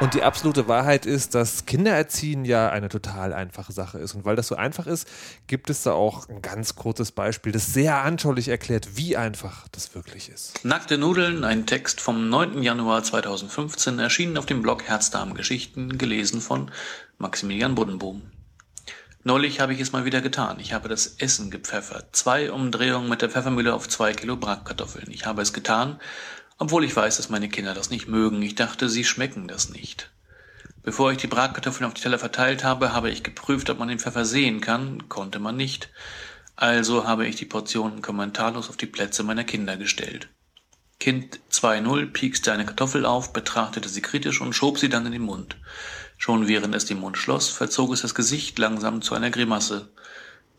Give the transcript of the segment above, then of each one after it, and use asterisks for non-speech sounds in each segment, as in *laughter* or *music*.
Und die absolute Wahrheit ist, dass Kindererziehen ja eine total einfache Sache ist. Und weil das so einfach ist, gibt es da auch ein ganz kurzes Beispiel, das sehr anschaulich erklärt, wie einfach das wirklich ist. Nackte Nudeln, ein Text vom 9. Januar 2015, erschienen auf dem Blog Herzdarm-Geschichten, gelesen von Maximilian Buddenboom. Neulich habe ich es mal wieder getan. Ich habe das Essen gepfeffert. Zwei Umdrehungen mit der Pfeffermühle auf zwei Kilo Bratkartoffeln. Ich habe es getan, obwohl ich weiß, dass meine Kinder das nicht mögen. Ich dachte, sie schmecken das nicht. Bevor ich die Bratkartoffeln auf die Teller verteilt habe, habe ich geprüft, ob man den Pfeffer sehen kann. Konnte man nicht. Also habe ich die Portionen kommentarlos auf die Plätze meiner Kinder gestellt. Kind 2.0 piekste eine Kartoffel auf, betrachtete sie kritisch und schob sie dann in den Mund. Schon während es den Mund schloss, verzog es das Gesicht langsam zu einer Grimasse.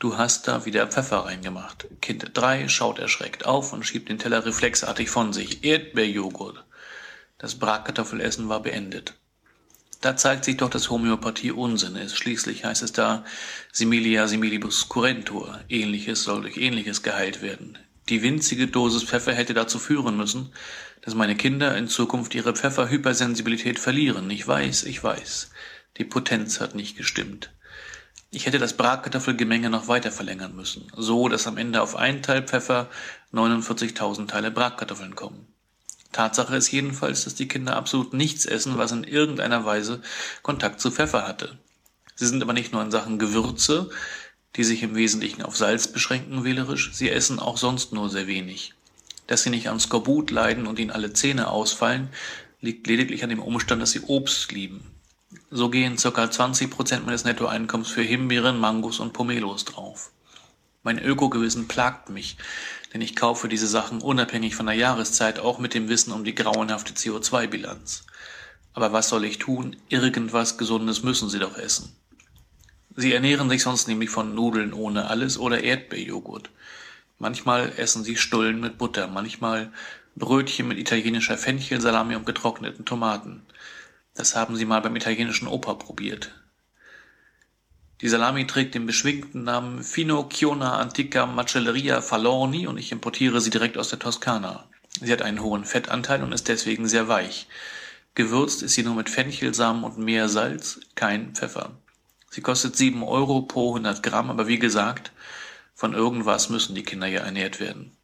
Du hast da wieder Pfeffer reingemacht. Kind 3 schaut erschreckt auf und schiebt den Teller reflexartig von sich. Erdbeerjoghurt. Das Bratkartoffelessen war beendet. Da zeigt sich doch, dass Homöopathie Unsinn ist. Schließlich heißt es da similia similibus curentur. Ähnliches soll durch Ähnliches geheilt werden. Die winzige Dosis Pfeffer hätte dazu führen müssen, dass meine Kinder in Zukunft ihre Pfefferhypersensibilität verlieren. Ich weiß, ich weiß. Die Potenz hat nicht gestimmt. Ich hätte das Bratkartoffelgemenge noch weiter verlängern müssen, so dass am Ende auf einen Teil Pfeffer 49.000 Teile Bratkartoffeln kommen. Tatsache ist jedenfalls, dass die Kinder absolut nichts essen, was in irgendeiner Weise Kontakt zu Pfeffer hatte. Sie sind aber nicht nur in Sachen Gewürze, die sich im Wesentlichen auf Salz beschränken wählerisch, sie essen auch sonst nur sehr wenig. Dass sie nicht an Skorbut leiden und ihnen alle Zähne ausfallen, liegt lediglich an dem Umstand, dass sie Obst lieben. So gehen ca. 20 Prozent meines Nettoeinkommens für Himbeeren, Mangos und Pomelos drauf. Mein Ökogewissen plagt mich, denn ich kaufe diese Sachen unabhängig von der Jahreszeit auch mit dem Wissen um die grauenhafte CO2-Bilanz. Aber was soll ich tun? Irgendwas Gesundes müssen sie doch essen. Sie ernähren sich sonst nämlich von Nudeln ohne alles oder Erdbeerjoghurt. Manchmal essen sie Stullen mit Butter, manchmal Brötchen mit italienischer Fenchelsalami und getrockneten Tomaten. Das haben sie mal beim italienischen Opa probiert. Die Salami trägt den beschwingten Namen Fino Chiona Antica Macelleria Falorni und ich importiere sie direkt aus der Toskana. Sie hat einen hohen Fettanteil und ist deswegen sehr weich. Gewürzt ist sie nur mit Fenchelsamen und Meersalz, kein Pfeffer. Sie kostet sieben Euro pro 100 Gramm, aber wie gesagt, von irgendwas müssen die Kinder ja ernährt werden.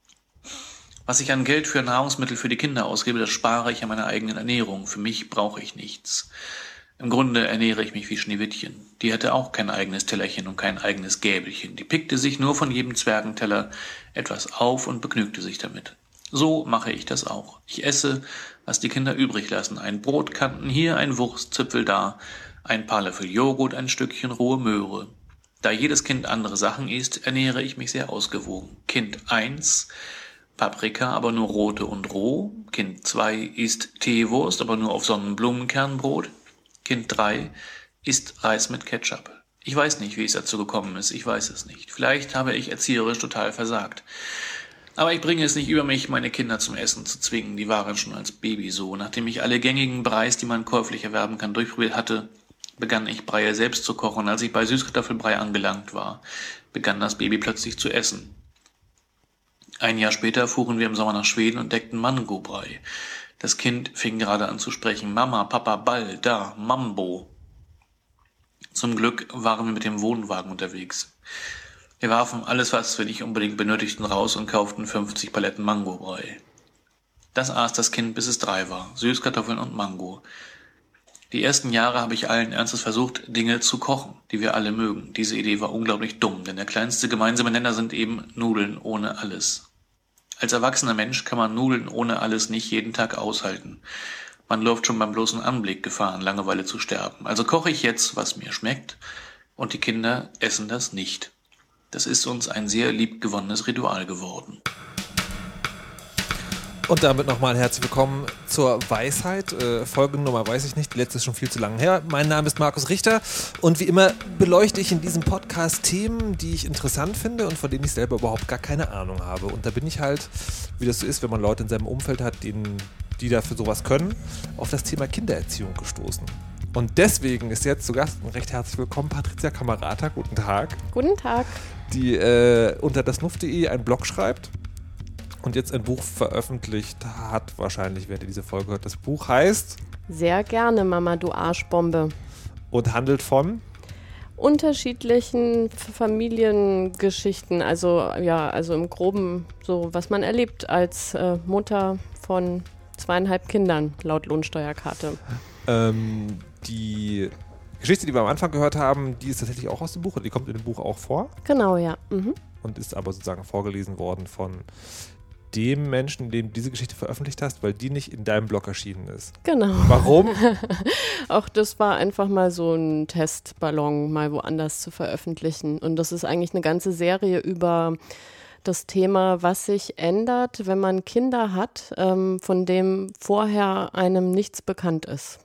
Was ich an Geld für Nahrungsmittel für die Kinder ausgebe, das spare ich an meiner eigenen Ernährung. Für mich brauche ich nichts. Im Grunde ernähre ich mich wie Schneewittchen. Die hatte auch kein eigenes Tellerchen und kein eigenes Gäbelchen. Die pickte sich nur von jedem Zwergenteller etwas auf und begnügte sich damit. So mache ich das auch. Ich esse, was die Kinder übrig lassen. Ein Brotkanten hier, ein Wurstzipfel da, ein paar Löffel Joghurt, ein Stückchen rohe Möhre. Da jedes Kind andere Sachen isst, ernähre ich mich sehr ausgewogen. Kind eins Paprika, aber nur rote und roh. Kind 2 isst Teewurst, aber nur auf Sonnenblumenkernbrot. Kind 3 isst Reis mit Ketchup. Ich weiß nicht, wie es dazu gekommen ist. Ich weiß es nicht. Vielleicht habe ich erzieherisch total versagt. Aber ich bringe es nicht über mich, meine Kinder zum Essen zu zwingen. Die waren schon als Baby so. Nachdem ich alle gängigen Breis, die man käuflich erwerben kann, durchprobiert hatte, begann ich Breie selbst zu kochen. Als ich bei Süßkartoffelbrei angelangt war, begann das Baby plötzlich zu essen. Ein Jahr später fuhren wir im Sommer nach Schweden und deckten Mangobrei. Das Kind fing gerade an zu sprechen. Mama, Papa, Ball, da, Mambo. Zum Glück waren wir mit dem Wohnwagen unterwegs. Wir warfen alles, was wir nicht unbedingt benötigten, raus und kauften 50 Paletten Mangobrei. Das aß das Kind, bis es drei war. Süßkartoffeln und Mango. Die ersten Jahre habe ich allen Ernstes versucht, Dinge zu kochen, die wir alle mögen. Diese Idee war unglaublich dumm, denn der kleinste gemeinsame Nenner sind eben Nudeln ohne alles. Als erwachsener Mensch kann man Nudeln ohne alles nicht jeden Tag aushalten. Man läuft schon beim bloßen Anblick Gefahr, an Langeweile zu sterben. Also koche ich jetzt, was mir schmeckt, und die Kinder essen das nicht. Das ist uns ein sehr liebgewonnenes Ritual geworden. Und damit nochmal herzlich willkommen zur Weisheit. Äh, Folgennummer weiß ich nicht, die letzte ist schon viel zu lange her. Mein Name ist Markus Richter und wie immer beleuchte ich in diesem Podcast Themen, die ich interessant finde und von denen ich selber überhaupt gar keine Ahnung habe. Und da bin ich halt, wie das so ist, wenn man Leute in seinem Umfeld hat, denen, die dafür sowas können, auf das Thema Kindererziehung gestoßen. Und deswegen ist jetzt zu Gast und recht herzlich willkommen Patricia Kamerata. Guten Tag. Guten Tag. Die äh, unter dasnuff.de einen Blog schreibt und jetzt ein Buch veröffentlicht hat, wahrscheinlich, während ihr diese Folge hört. Das Buch heißt Sehr gerne, Mama, du Arschbombe. Und handelt von? Unterschiedlichen Familiengeschichten, also ja, also im Groben so, was man erlebt als äh, Mutter von zweieinhalb Kindern, laut Lohnsteuerkarte. Ähm, die Geschichte, die wir am Anfang gehört haben, die ist tatsächlich auch aus dem Buch und die kommt in dem Buch auch vor. Genau, ja. Mhm. Und ist aber sozusagen vorgelesen worden von dem Menschen, dem du diese Geschichte veröffentlicht hast, weil die nicht in deinem Blog erschienen ist. Genau. Warum? *laughs* Auch das war einfach mal so ein Testballon, mal woanders zu veröffentlichen. Und das ist eigentlich eine ganze Serie über das Thema, was sich ändert, wenn man Kinder hat, ähm, von dem vorher einem nichts bekannt ist.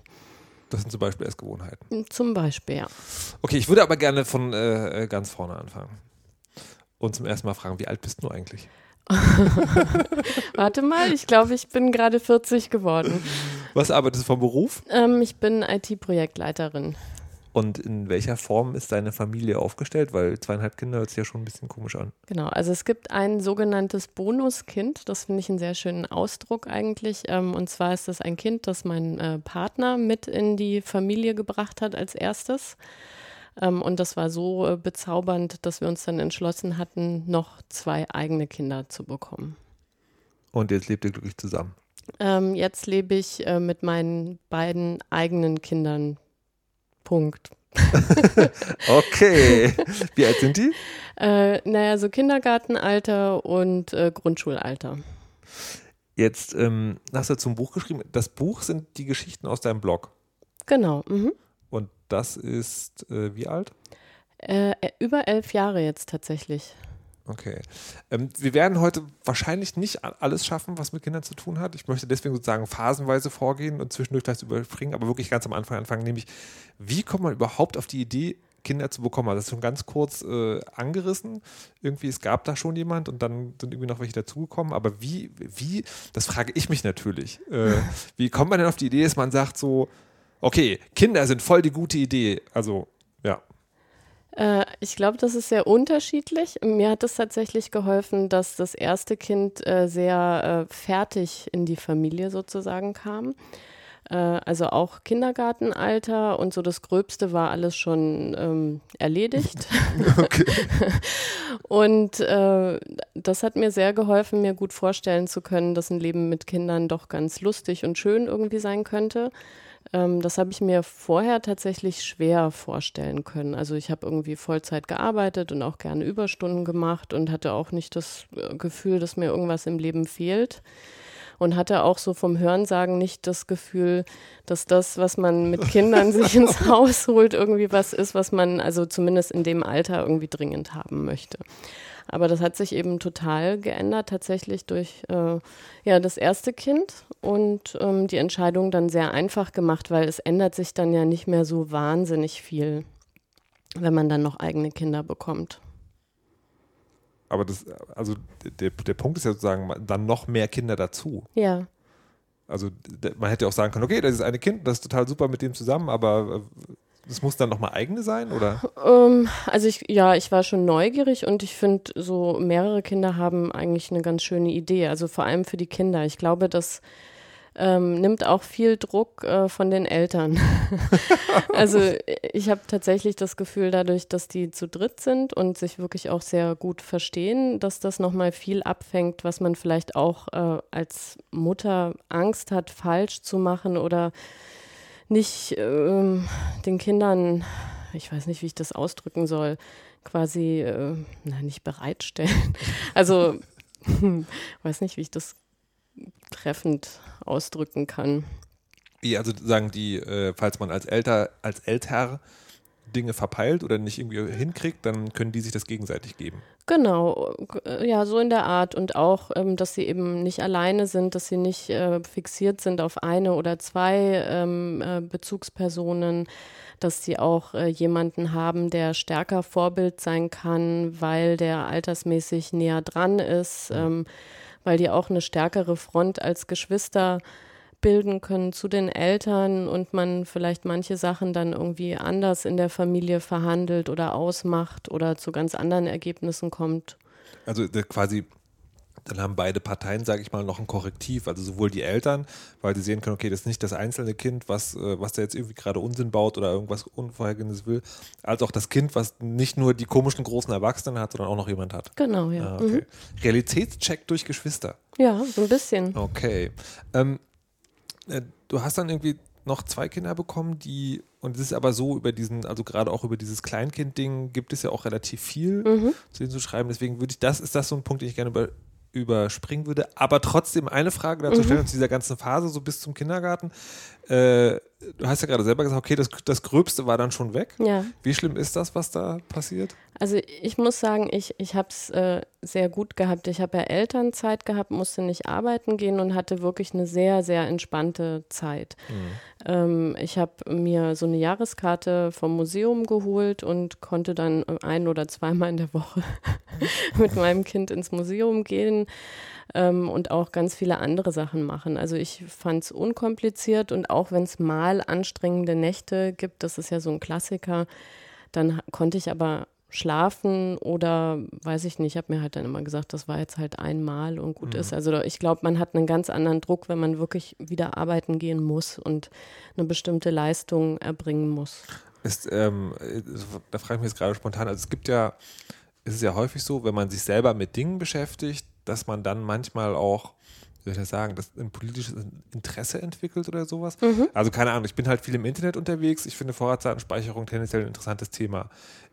Das sind zum Beispiel Essgewohnheiten. Zum Beispiel, ja. Okay, ich würde aber gerne von äh, ganz vorne anfangen. Und zum ersten Mal fragen, wie alt bist du eigentlich? *laughs* Warte mal, ich glaube, ich bin gerade 40 geworden. Was arbeitest du vom Beruf? Ähm, ich bin IT-Projektleiterin. Und in welcher Form ist deine Familie aufgestellt? Weil zweieinhalb Kinder hört sich ja schon ein bisschen komisch an. Genau, also es gibt ein sogenanntes Bonuskind. Das finde ich einen sehr schönen Ausdruck eigentlich. Ähm, und zwar ist das ein Kind, das mein äh, Partner mit in die Familie gebracht hat als erstes. Ähm, und das war so äh, bezaubernd, dass wir uns dann entschlossen hatten, noch zwei eigene Kinder zu bekommen. Und jetzt lebt ihr glücklich zusammen? Ähm, jetzt lebe ich äh, mit meinen beiden eigenen Kindern Punkt. *laughs* okay. Wie alt sind die? Äh, naja, so Kindergartenalter und äh, Grundschulalter. Jetzt ähm, hast du zum Buch geschrieben. Das Buch sind die Geschichten aus deinem Blog. Genau. Mhm. Das ist äh, wie alt? Äh, über elf Jahre jetzt tatsächlich. Okay. Ähm, wir werden heute wahrscheinlich nicht alles schaffen, was mit Kindern zu tun hat. Ich möchte deswegen sozusagen phasenweise vorgehen und zwischendurch das überspringen, aber wirklich ganz am Anfang anfangen, nämlich, wie kommt man überhaupt auf die Idee, Kinder zu bekommen? Also das ist schon ganz kurz äh, angerissen. Irgendwie, es gab da schon jemand und dann sind irgendwie noch welche dazugekommen. Aber wie, wie, das frage ich mich natürlich. Äh, *laughs* wie kommt man denn auf die Idee, dass man sagt so, okay, Kinder sind voll die gute Idee. Also, ja. Äh, ich glaube, das ist sehr unterschiedlich. Mir hat es tatsächlich geholfen, dass das erste Kind äh, sehr äh, fertig in die Familie sozusagen kam. Äh, also auch Kindergartenalter und so das Gröbste war alles schon ähm, erledigt. *laughs* *laughs* und äh, das hat mir sehr geholfen, mir gut vorstellen zu können, dass ein Leben mit Kindern doch ganz lustig und schön irgendwie sein könnte. Ähm, das habe ich mir vorher tatsächlich schwer vorstellen können. Also ich habe irgendwie Vollzeit gearbeitet und auch gerne Überstunden gemacht und hatte auch nicht das äh, Gefühl, dass mir irgendwas im Leben fehlt. Und hatte auch so vom Hörensagen nicht das Gefühl, dass das, was man mit Kindern *laughs* sich ins Haus holt, irgendwie was ist, was man also zumindest in dem Alter irgendwie dringend haben möchte. Aber das hat sich eben total geändert, tatsächlich durch äh, ja, das erste Kind und ähm, die Entscheidung dann sehr einfach gemacht, weil es ändert sich dann ja nicht mehr so wahnsinnig viel, wenn man dann noch eigene Kinder bekommt. Aber das, also der, der Punkt ist ja sozusagen, dann noch mehr Kinder dazu. Ja. Also man hätte auch sagen können, okay, das ist eine Kind, das ist total super mit dem zusammen, aber äh, das muss dann nochmal eigene sein, oder? Ähm, also ich, ja, ich war schon neugierig und ich finde, so mehrere Kinder haben eigentlich eine ganz schöne Idee. Also vor allem für die Kinder. Ich glaube, das ähm, nimmt auch viel Druck äh, von den Eltern. *laughs* also ich habe tatsächlich das Gefühl, dadurch, dass die zu dritt sind und sich wirklich auch sehr gut verstehen, dass das nochmal viel abfängt, was man vielleicht auch äh, als Mutter Angst hat, falsch zu machen oder nicht äh, den Kindern, ich weiß nicht, wie ich das ausdrücken soll, quasi äh, na, nicht bereitstellen. *laughs* Also *laughs* weiß nicht, wie ich das treffend ausdrücken kann. Ja, also sagen die, äh, falls man als Elter, als Älter Dinge verpeilt oder nicht irgendwie hinkriegt, dann können die sich das gegenseitig geben. Genau, äh, ja, so in der Art. Und auch, ähm, dass sie eben nicht alleine sind, dass sie nicht äh, fixiert sind auf eine oder zwei ähm, äh, Bezugspersonen, dass sie auch äh, jemanden haben, der stärker Vorbild sein kann, weil der altersmäßig näher dran ist, ähm, weil die auch eine stärkere Front als Geschwister äh, bilden können zu den Eltern und man vielleicht manche Sachen dann irgendwie anders in der Familie verhandelt oder ausmacht oder zu ganz anderen Ergebnissen kommt. Also quasi dann haben beide Parteien, sage ich mal, noch ein Korrektiv. Also sowohl die Eltern, weil sie sehen können, okay, das ist nicht das einzelne Kind, was, äh, was da jetzt irgendwie gerade Unsinn baut oder irgendwas Unvorhergesehenes will, als auch das Kind, was nicht nur die komischen großen Erwachsenen hat, sondern auch noch jemand hat. Genau, ja. Ah, okay. mhm. Realitätscheck durch Geschwister. Ja, so ein bisschen. Okay. Ähm, äh, du hast dann irgendwie noch zwei Kinder bekommen, die, und es ist aber so über diesen, also gerade auch über dieses Kleinkind-Ding gibt es ja auch relativ viel mhm. zu denen zu schreiben. Deswegen würde ich das, ist das so ein Punkt, den ich gerne über, überspringen würde. Aber trotzdem eine Frage dazu mhm. stellen, zu dieser ganzen Phase, so bis zum Kindergarten. Äh, du hast ja gerade selber gesagt, okay, das, das Gröbste war dann schon weg. Ja. Wie schlimm ist das, was da passiert? Also ich muss sagen, ich, ich habe es äh, sehr gut gehabt. Ich habe ja Elternzeit gehabt, musste nicht arbeiten gehen und hatte wirklich eine sehr, sehr entspannte Zeit. Mhm. Ähm, ich habe mir so eine Jahreskarte vom Museum geholt und konnte dann ein oder zweimal in der Woche *laughs* mit meinem Kind ins Museum gehen ähm, und auch ganz viele andere Sachen machen. Also ich fand es unkompliziert und auch wenn es mal anstrengende Nächte gibt, das ist ja so ein Klassiker, dann konnte ich aber schlafen oder weiß ich nicht, ich habe mir halt dann immer gesagt, das war jetzt halt einmal und gut mhm. ist. Also ich glaube, man hat einen ganz anderen Druck, wenn man wirklich wieder arbeiten gehen muss und eine bestimmte Leistung erbringen muss. Ist, ähm, da frage ich mich jetzt gerade spontan, also es gibt ja, es ist ja häufig so, wenn man sich selber mit Dingen beschäftigt, dass man dann manchmal auch wie soll ich das sagen, dass ein politisches Interesse entwickelt oder sowas. Mhm. Also keine Ahnung, ich bin halt viel im Internet unterwegs. Ich finde Vorratsdatenspeicherung tendenziell ein interessantes Thema.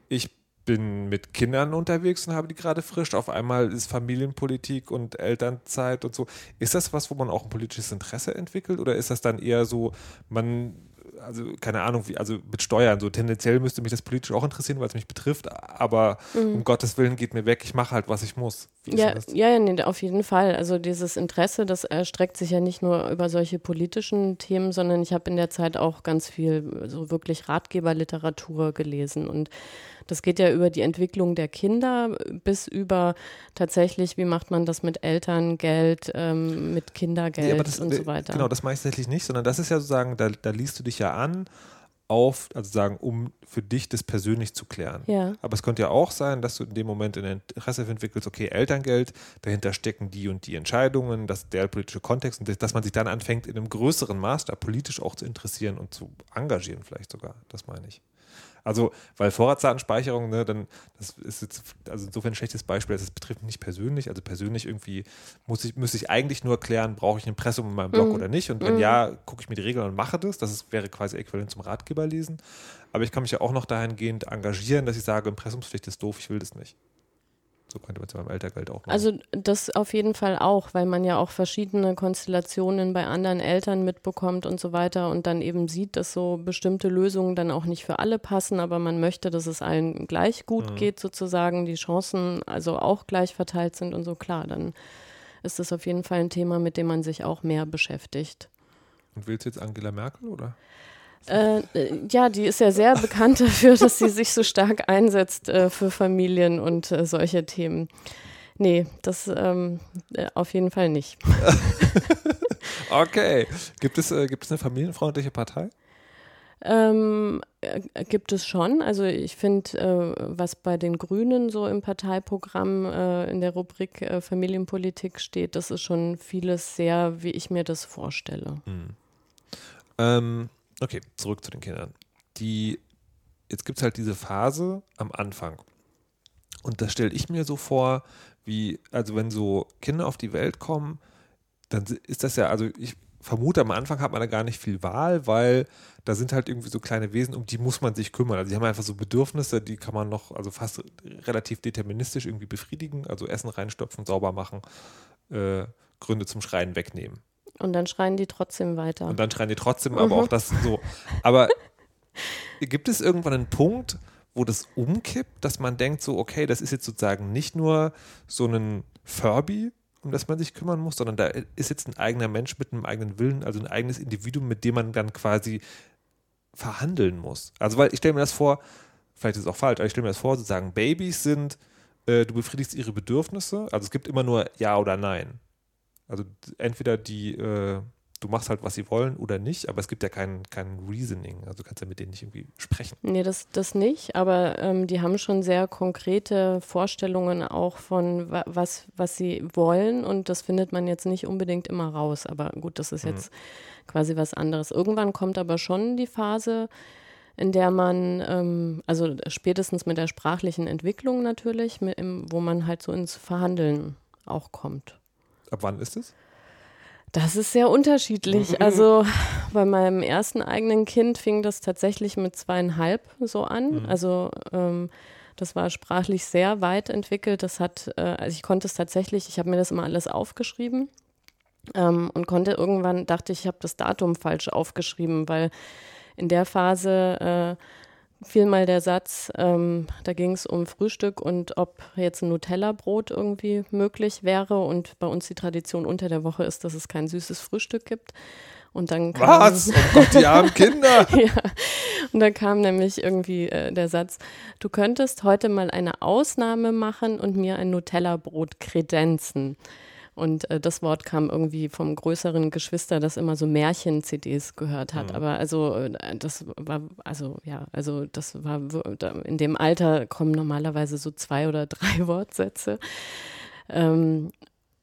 Ich bin mit Kindern unterwegs und habe die gerade frisch. Auf einmal ist Familienpolitik und Elternzeit und so. Ist das was, wo man auch ein politisches Interesse entwickelt oder ist das dann eher so, man also keine Ahnung, wie, also mit Steuern, so tendenziell müsste mich das politisch auch interessieren, weil es mich betrifft, aber mhm. um Gottes Willen geht mir weg, ich mache halt, was ich muss. Ja, ja, ja, nee, auf jeden Fall. Also dieses Interesse, das erstreckt sich ja nicht nur über solche politischen Themen, sondern ich habe in der Zeit auch ganz viel so wirklich Ratgeberliteratur gelesen und das geht ja über die Entwicklung der Kinder bis über tatsächlich, wie macht man das mit Elterngeld, ähm, mit Kindergeld ja, das, und so weiter. Genau, das mache ich tatsächlich nicht, sondern das ist ja sozusagen, da, da liest du dich ja an auf, also sagen, um für dich das persönlich zu klären. Ja. Aber es könnte ja auch sein, dass du in dem Moment ein Interesse entwickelst, okay, Elterngeld, dahinter stecken die und die Entscheidungen, dass der politische Kontext und dass man sich dann anfängt, in einem größeren Maßstab politisch auch zu interessieren und zu engagieren, vielleicht sogar. Das meine ich. Also, weil Vorratsdatenspeicherung, ne, dann, das ist jetzt, also insofern ein schlechtes Beispiel, das betrifft mich nicht persönlich. Also persönlich irgendwie muss ich, muss ich eigentlich nur klären, brauche ich ein Impressum in meinem Blog mhm. oder nicht. Und wenn mhm. ja, gucke ich mir die Regeln und mache das. Das ist, wäre quasi äquivalent zum Ratgeber lesen. Aber ich kann mich ja auch noch dahingehend engagieren, dass ich sage, Impressumspflicht ist doof, ich will das nicht. So könnte man es beim Eltergeld auch machen. Also das auf jeden Fall auch, weil man ja auch verschiedene Konstellationen bei anderen Eltern mitbekommt und so weiter und dann eben sieht, dass so bestimmte Lösungen dann auch nicht für alle passen, aber man möchte, dass es allen gleich gut mhm. geht sozusagen, die Chancen also auch gleich verteilt sind und so klar, dann ist das auf jeden Fall ein Thema, mit dem man sich auch mehr beschäftigt. Und willst du jetzt Angela Merkel oder? Äh, ja, die ist ja sehr bekannt dafür, dass sie sich so stark einsetzt äh, für Familien und äh, solche Themen. Nee, das ähm, äh, auf jeden Fall nicht. *laughs* okay. Gibt es, äh, gibt es eine familienfreundliche Partei? Ähm, äh, gibt es schon. Also ich finde, was bei den Grünen so im Parteiprogramm in der Rubrik Familienpolitik steht, das ist schon vieles sehr, wie ich mir das vorstelle. Mhm. Ähm, Okay, zurück zu den Kindern. Die, jetzt gibt es halt diese Phase am Anfang. Und das stelle ich mir so vor, wie, also wenn so Kinder auf die Welt kommen, dann ist das ja, also ich vermute, am Anfang hat man da gar nicht viel Wahl, weil da sind halt irgendwie so kleine Wesen, um die muss man sich kümmern. Also die haben einfach so Bedürfnisse, die kann man noch, also fast relativ deterministisch irgendwie befriedigen, also Essen reinstopfen, sauber machen, äh, Gründe zum Schreien wegnehmen. Und dann schreien die trotzdem weiter. Und dann schreien die trotzdem, aber mhm. auch das so. Aber gibt es irgendwann einen Punkt, wo das umkippt, dass man denkt, so, okay, das ist jetzt sozusagen nicht nur so ein Furby, um das man sich kümmern muss, sondern da ist jetzt ein eigener Mensch mit einem eigenen Willen, also ein eigenes Individuum, mit dem man dann quasi verhandeln muss. Also, weil ich stelle mir das vor, vielleicht ist es auch falsch, aber ich stelle mir das vor, sozusagen, Babys sind, äh, du befriedigst ihre Bedürfnisse, also es gibt immer nur Ja oder Nein. Also entweder die, äh, du machst halt, was sie wollen oder nicht, aber es gibt ja kein, kein Reasoning. Also du kannst ja mit denen nicht irgendwie sprechen. Nee, das, das nicht, aber ähm, die haben schon sehr konkrete Vorstellungen auch von, wa was, was sie wollen und das findet man jetzt nicht unbedingt immer raus. Aber gut, das ist mhm. jetzt quasi was anderes. Irgendwann kommt aber schon die Phase, in der man, ähm, also spätestens mit der sprachlichen Entwicklung natürlich, mit, im, wo man halt so ins Verhandeln auch kommt. Ab wann ist es? Das ist sehr unterschiedlich. *laughs* Also bei meinem ersten eigenen Kind fing das tatsächlich mit zweieinhalb so an. Mhm. Also ähm, das war sprachlich sehr weit entwickelt. Das hat, äh, also ich konnte es tatsächlich, ich habe mir das immer alles aufgeschrieben ähm, und konnte irgendwann, dachte ich, ich habe das Datum falsch aufgeschrieben, weil in der Phase äh, fiel mal der Satz, ähm, da ging es um Frühstück und ob jetzt ein Nutella-Brot irgendwie möglich wäre. Und bei uns die Tradition unter der Woche ist, dass es kein süßes Frühstück gibt. Und dann kam, Was? Oh Gott, die armen Kinder! *laughs* ja. Und dann kam nämlich irgendwie äh, der Satz, du könntest heute mal eine Ausnahme machen und mir ein Nutella-Brot kredenzen. Und äh, das Wort kam irgendwie vom größeren Geschwister, das immer so Märchen-CDs gehört hat. Mhm. Aber also äh, das war, also ja, also das war in dem Alter kommen normalerweise so zwei oder *laughs* drei Wortsätze. Ähm,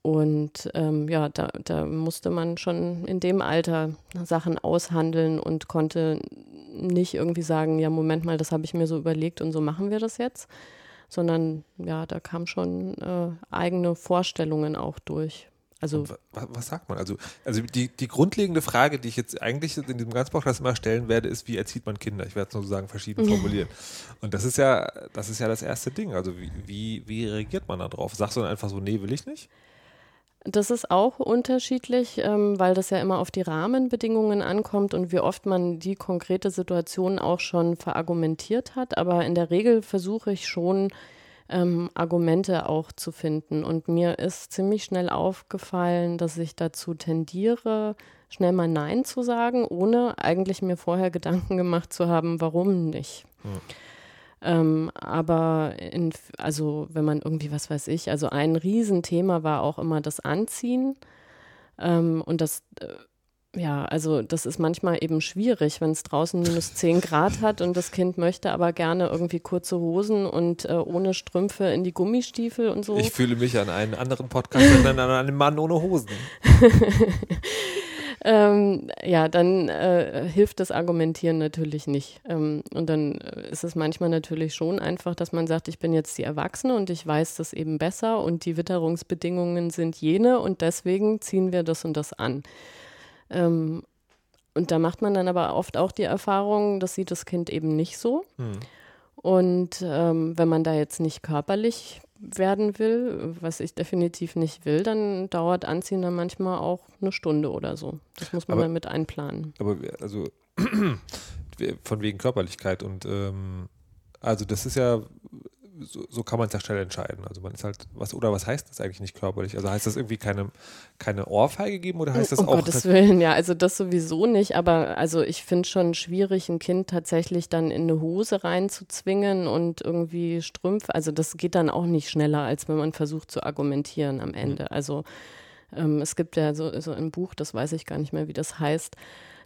und ähm, ja, da, da musste man schon in dem Alter Sachen aushandeln und konnte nicht irgendwie sagen, ja, Moment mal, das habe ich mir so überlegt und so machen wir das jetzt sondern ja, da kamen schon äh, eigene Vorstellungen auch durch. Also was, sagt man? Also, also die, die grundlegende Frage, die ich jetzt eigentlich in diesem ganzen Podcast immer stellen werde, ist, wie erzieht man Kinder? Ich werde es sozusagen verschieden formulieren. Und das ist ja, das ist ja das erste Ding. Also wie, wie, wie reagiert man da drauf? Sagst du dann einfach so, nee, will ich nicht? Das ist auch unterschiedlich, ähm, weil das ja immer auf die Rahmenbedingungen ankommt und wie oft man die konkrete Situation auch schon verargumentiert hat. Aber in der Regel versuche ich schon, ähm, Argumente auch zu finden. Und mir ist ziemlich schnell aufgefallen, dass ich dazu tendiere, schnell mal Nein zu sagen, ohne eigentlich mir vorher *laughs* Gedanken gemacht zu haben, warum nicht. Hm. Ähm, aber in, also wenn man irgendwie, was weiß ich, also ein Riesenthema war auch immer das Anziehen. Ähm, und das, äh, ja, also das ist manchmal eben schwierig, wenn es draußen minus 10 Grad hat und das Kind möchte aber gerne irgendwie kurze Hosen und äh, ohne Strümpfe in die Gummistiefel und so. Ich fühle mich an einen anderen Podcast an einen Mann ohne Hosen. *laughs* ähm, ja, dann äh, hilft das Argumentieren natürlich nicht. Ähm, und dann äh, ist es manchmal natürlich schon einfach, dass man sagt, ich bin jetzt die Erwachsene und ich weiß das eben besser und die Witterungsbedingungen sind jene und deswegen ziehen wir das und das an. Ähm, und da macht man dann aber oft auch die Erfahrung, das sieht das Kind eben nicht so. Hm. Und ähm, wenn man da jetzt nicht körperlich werden will, was ich definitiv nicht will, dann dauert Anziehen dann manchmal auch eine Stunde oder so. Das muss man aber, dann mit einplanen. Aber also *clears throat* von wegen Körperlichkeit und ähm, also das ist ja so, so, kann man es ja schnell entscheiden. Also man ist halt, was oder was heißt das eigentlich nicht körperlich? Also heißt das irgendwie keine, keine Ohrfeige geben oder heißt das um auch? Um Gottes Willen, ja, also das sowieso nicht, aber also ich finde schon schwierig, ein Kind tatsächlich dann in eine Hose reinzuzwingen und irgendwie Strümpfe, also das geht dann auch nicht schneller, als wenn man versucht zu argumentieren am Ende. Mhm. Also ähm, es gibt ja so, so ein Buch, das weiß ich gar nicht mehr, wie das heißt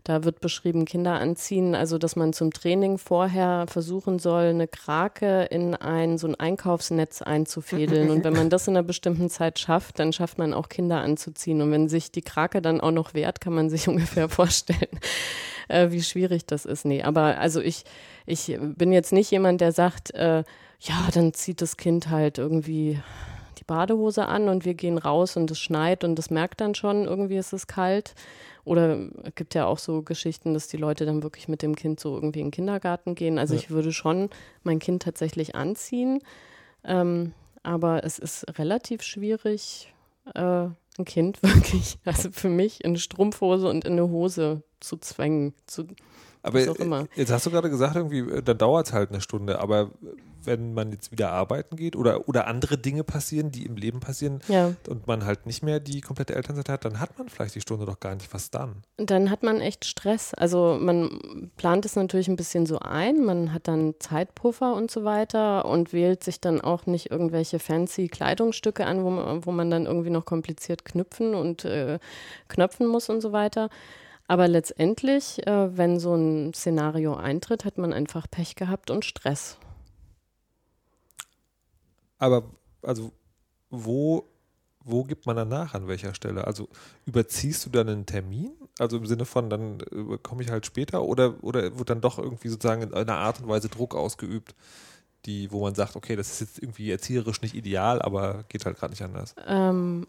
da wird beschrieben, Kinder anziehen, also dass man zum Training vorher versuchen soll, eine Krake in ein so ein Einkaufsnetz einzufädeln. Und wenn man das in einer bestimmten Zeit schafft, dann schafft man auch Kinder anzuziehen. Und wenn sich die Krake dann auch noch wehrt, kann man sich *laughs* ungefähr vorstellen, äh, wie schwierig das ist. Nee, aber also ich, ich bin jetzt nicht jemand, der sagt, äh, ja, dann zieht das Kind halt irgendwie die Badehose an und wir gehen raus und es schneit und es merkt dann schon, irgendwie ist es kalt. Oder es gibt ja auch so Geschichten, dass die Leute dann wirklich mit dem Kind so irgendwie in den Kindergarten gehen. Also ja. ich würde schon mein Kind tatsächlich anziehen. Ähm, aber es ist relativ schwierig, äh, ein Kind *laughs* wirklich, also für mich in eine Strumpfhose und in eine Hose zu zwängen. Zu, aber jetzt hast du gerade gesagt, irgendwie, äh, dann dauert es halt eine Stunde, aber wenn man jetzt wieder arbeiten geht oder, oder andere Dinge passieren, die im Leben passieren ja. und man halt nicht mehr die komplette Elternzeit hat, dann hat man vielleicht die Stunde doch gar nicht. Was dann? Dann hat man echt Stress. Also man plant es natürlich ein bisschen so ein, man hat dann Zeitpuffer und so weiter und wählt sich dann auch nicht irgendwelche fancy Kleidungsstücke an, wo man, wo man dann irgendwie noch kompliziert knüpfen und äh, knöpfen muss und so weiter. Aber letztendlich, äh, wenn so ein Szenario eintritt, hat man einfach Pech gehabt und Stress. Aber also wo, wo gibt man dann nach an welcher Stelle? Also überziehst du dann einen Termin? Also im Sinne von, dann äh, komme ich halt später oder, oder wird dann doch irgendwie sozusagen in einer Art und Weise Druck ausgeübt, die, wo man sagt, okay, das ist jetzt irgendwie erzieherisch nicht ideal, aber geht halt gerade nicht anders? Ähm,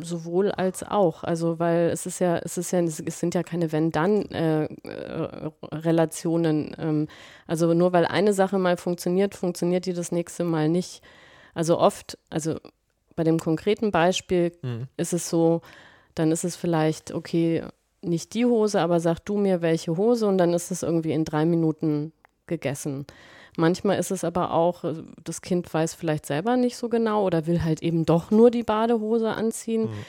sowohl als auch. Also weil es ist ja, es ist ja, es sind ja keine Wenn-Dann-Relationen. Äh, ähm, also nur weil eine Sache mal funktioniert, funktioniert die das nächste Mal nicht. Also oft, also bei dem konkreten Beispiel mhm. ist es so, dann ist es vielleicht, okay, nicht die Hose, aber sag du mir welche Hose und dann ist es irgendwie in drei Minuten gegessen. Manchmal ist es aber auch, das Kind weiß vielleicht selber nicht so genau oder will halt eben doch nur die Badehose anziehen. Mhm.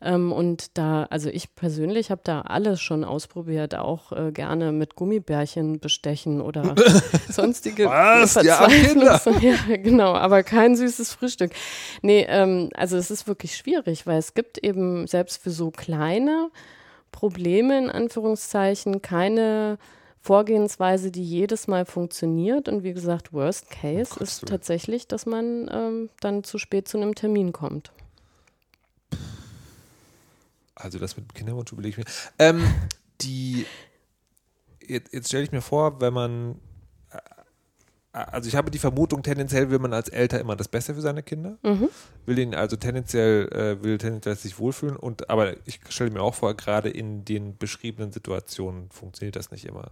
Ähm, und da, also ich persönlich habe da alles schon ausprobiert, auch äh, gerne mit Gummibärchen bestechen oder *laughs* sonstige Was? Ja, *laughs* ja, genau, aber kein süßes Frühstück. Nee, ähm, also es ist wirklich schwierig, weil es gibt eben selbst für so kleine Probleme in Anführungszeichen keine Vorgehensweise, die jedes Mal funktioniert. Und wie gesagt, Worst Case oh ist tatsächlich, dass man ähm, dann zu spät zu einem Termin kommt. Also das mit dem Kinderwunsch überlege ich mir. Ähm, die, jetzt, jetzt stelle ich mir vor, wenn man, äh, also ich habe die Vermutung, tendenziell will man als Eltern immer das Beste für seine Kinder, mhm. will ihnen also tendenziell, äh, will tendenziell sich wohlfühlen und, aber ich stelle mir auch vor, gerade in den beschriebenen Situationen funktioniert das nicht immer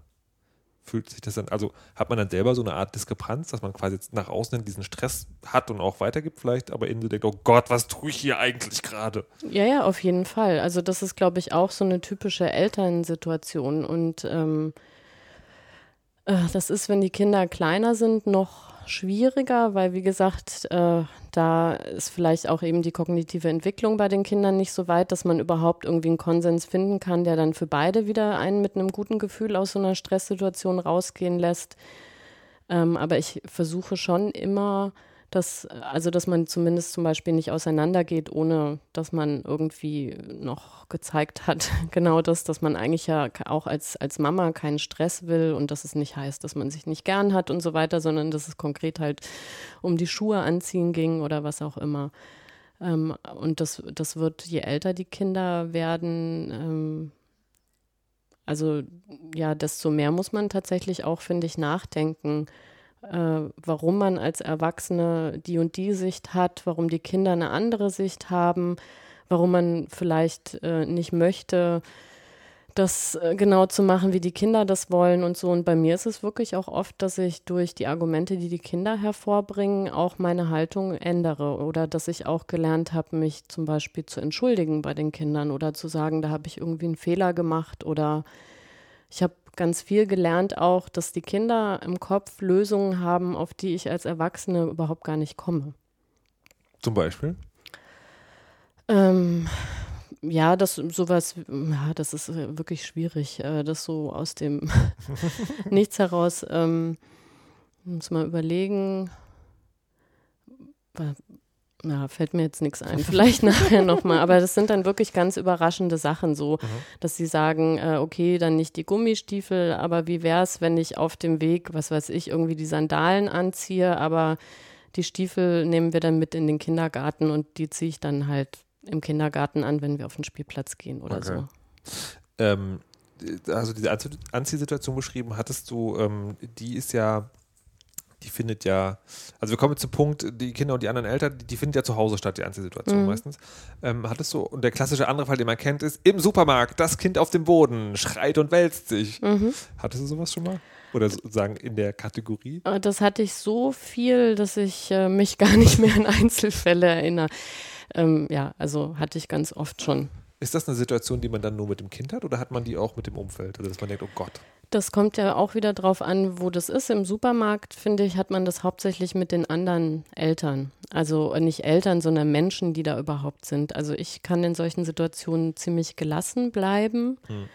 fühlt sich das dann, also hat man dann selber so eine Art Diskrepanz, dass man quasi jetzt nach außen diesen Stress hat und auch weitergibt vielleicht, aber innen so denkt, oh Gott, was tue ich hier eigentlich gerade? Ja, ja, auf jeden Fall. Also das ist, glaube ich, auch so eine typische Elternsituation und ähm, äh, das ist, wenn die Kinder kleiner sind, noch schwieriger, weil wie gesagt, äh, da ist vielleicht auch eben die kognitive Entwicklung bei den Kindern nicht so weit, dass man überhaupt irgendwie einen Konsens finden kann, der dann für beide wieder einen mit einem guten Gefühl aus so einer Stresssituation rausgehen lässt. Ähm, aber ich versuche schon immer dass, also dass man zumindest zum Beispiel nicht auseinandergeht, ohne dass man irgendwie noch gezeigt hat, *laughs* genau das, dass man eigentlich ja auch als, als Mama keinen Stress will und dass es nicht heißt, dass man sich nicht gern hat und so weiter, sondern dass es konkret halt um die Schuhe anziehen ging oder was auch immer. Ähm, und das, das wird, je älter die Kinder werden, ähm, also ja, desto mehr muss man tatsächlich auch, finde ich, nachdenken warum man als Erwachsene die und die Sicht hat, warum die Kinder eine andere Sicht haben, warum man vielleicht äh, nicht möchte, das äh, genau zu machen, wie die Kinder das wollen und so. Und bei mir ist es wirklich auch oft, dass ich durch die Argumente, die die Kinder hervorbringen, auch meine Haltung ändere oder dass ich auch gelernt habe, mich zum Beispiel zu entschuldigen bei den Kindern oder zu sagen, da habe ich irgendwie einen Fehler gemacht oder ich habe ganz viel gelernt auch, dass die Kinder im Kopf Lösungen haben, auf die ich als Erwachsene überhaupt gar nicht komme. Zum Beispiel? Ähm, ja, das sowas, ja, das ist äh, wirklich schwierig, äh, das so aus dem *laughs* Nichts heraus. Ähm, muss mal überlegen. Ja, fällt mir jetzt nichts ein. *laughs* Vielleicht nachher nochmal. Aber das sind dann wirklich ganz überraschende Sachen, so, mhm. dass sie sagen, äh, okay, dann nicht die Gummistiefel, aber wie wäre es, wenn ich auf dem Weg, was weiß ich, irgendwie die Sandalen anziehe, aber die Stiefel nehmen wir dann mit in den Kindergarten und die ziehe ich dann halt im Kindergarten an, wenn wir auf den Spielplatz gehen oder okay. so. Ähm, also diese Anziehsituation beschrieben hattest du, ähm, die ist ja die findet ja, also wir kommen jetzt zum Punkt, die Kinder und die anderen Eltern, die, die findet ja zu Hause statt, die Einzelsituation mhm. meistens. Ähm, hattest du, und der klassische andere Fall, den man kennt, ist im Supermarkt, das Kind auf dem Boden, schreit und wälzt sich. Mhm. Hattest du sowas schon mal? Oder sozusagen in der Kategorie? Äh, das hatte ich so viel, dass ich äh, mich gar nicht mehr an Einzelfälle erinnere. Ähm, ja, also hatte ich ganz oft schon. Ist das eine Situation, die man dann nur mit dem Kind hat oder hat man die auch mit dem Umfeld? Also dass man denkt, oh Gott. Das kommt ja auch wieder drauf an, wo das ist. Im Supermarkt, finde ich, hat man das hauptsächlich mit den anderen Eltern. Also nicht Eltern, sondern Menschen, die da überhaupt sind. Also ich kann in solchen Situationen ziemlich gelassen bleiben. Hm.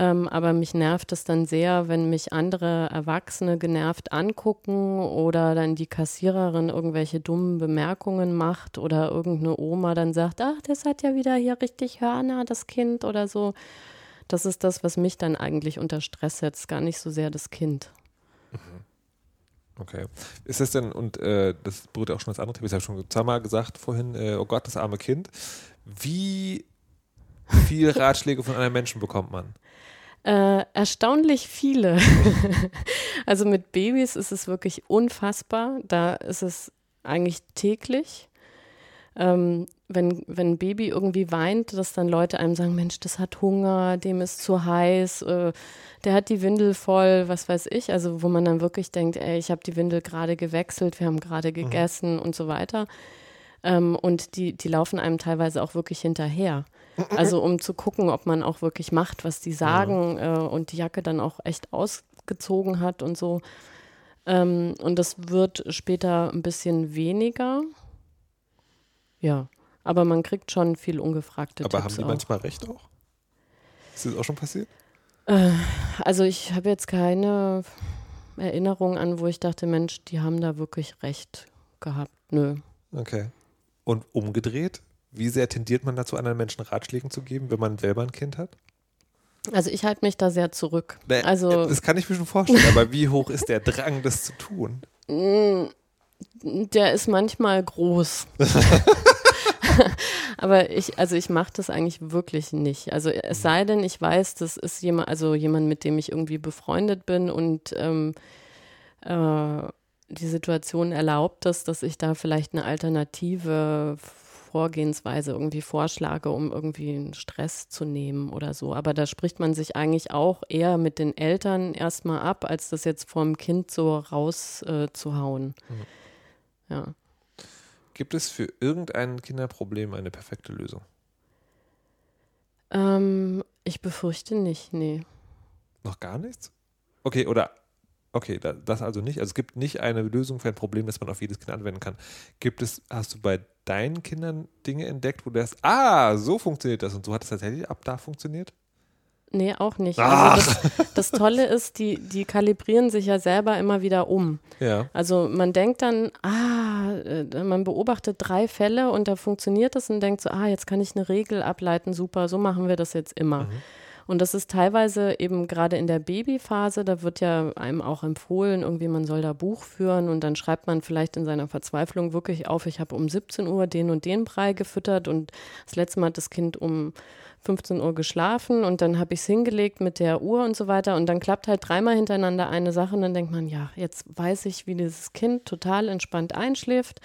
Ähm, aber mich nervt es dann sehr, wenn mich andere Erwachsene genervt angucken oder dann die Kassiererin irgendwelche dummen Bemerkungen macht oder irgendeine Oma dann sagt, ach, das hat ja wieder hier richtig Hörner, das Kind oder so. Das ist das, was mich dann eigentlich unter Stress setzt, gar nicht so sehr das Kind. Mhm. Okay. Ist das denn, und äh, das berührt auch schon das andere Thema, ich habe schon zweimal gesagt vorhin, äh, oh Gott, das arme Kind. Wie viele *laughs* Ratschläge von einem Menschen bekommt man? Äh, erstaunlich viele. *laughs* also mit Babys ist es wirklich unfassbar. Da ist es eigentlich täglich. Ähm, wenn, wenn ein Baby irgendwie weint, dass dann Leute einem sagen, Mensch, das hat Hunger, dem ist zu heiß, äh, der hat die Windel voll, was weiß ich. Also wo man dann wirklich denkt, ey, ich habe die Windel gerade gewechselt, wir haben gerade mhm. gegessen mhm. und so weiter. Ähm, und die, die laufen einem teilweise auch wirklich hinterher. Also um zu gucken, ob man auch wirklich macht, was die sagen ja. äh, und die Jacke dann auch echt ausgezogen hat und so. Ähm, und das wird später ein bisschen weniger. Ja. Aber man kriegt schon viel ungefragte Aber Tipps haben die auch. manchmal recht auch? Ist das auch schon passiert? Äh, also ich habe jetzt keine Erinnerung an, wo ich dachte, Mensch, die haben da wirklich recht gehabt. Nö. Okay. Und umgedreht, wie sehr tendiert man dazu, anderen Menschen Ratschlägen zu geben, wenn man selber ein Kind hat? Also ich halte mich da sehr zurück. Nee, also das kann ich mir schon vorstellen, aber wie hoch ist der Drang, das zu tun? *laughs* Mm, der ist manchmal groß. *laughs* Aber ich, also ich mache das eigentlich wirklich nicht. Also es sei denn, ich weiß, das ist jemand, also jemand, mit dem ich irgendwie befreundet bin und ähm, äh, die Situation erlaubt es, dass ich da vielleicht eine alternative Vorgehensweise irgendwie vorschlage, um irgendwie einen Stress zu nehmen oder so. Aber da spricht man sich eigentlich auch eher mit den Eltern erstmal ab, als das jetzt vom Kind so rauszuhauen. Äh, mhm. Ja. Gibt es für irgendein Kinderproblem eine perfekte Lösung? Ähm, ich befürchte nicht, nee. Noch gar nichts? Okay, oder okay, das also nicht. Also es gibt nicht eine Lösung für ein Problem, das man auf jedes Kind anwenden kann. Gibt es, hast du bei deinen Kindern Dinge entdeckt, wo du hast, ah, so funktioniert das und so hat es tatsächlich ab da funktioniert? Nee, auch nicht. Also das, das, Tolle ist, die, die kalibrieren sich ja selber immer wieder um. Ja. Also man denkt dann, ah, äh, man beobachtet drei Fälle und da funktioniert das und denkt so, ah, jetzt kann ich eine Regel ableiten, super, so machen wir das jetzt immer. Mhm. Und das ist teilweise eben gerade in der Babyphase, da wird ja einem auch empfohlen, irgendwie man soll da Buch führen und dann schreibt man vielleicht in seiner Verzweiflung wirklich auf, ich habe um 17 Uhr den und den Brei gefüttert und das letzte Mal hat das Kind um 15 Uhr geschlafen und dann habe ich es hingelegt mit der Uhr und so weiter und dann klappt halt dreimal hintereinander eine Sache und dann denkt man, ja, jetzt weiß ich, wie dieses Kind total entspannt einschläft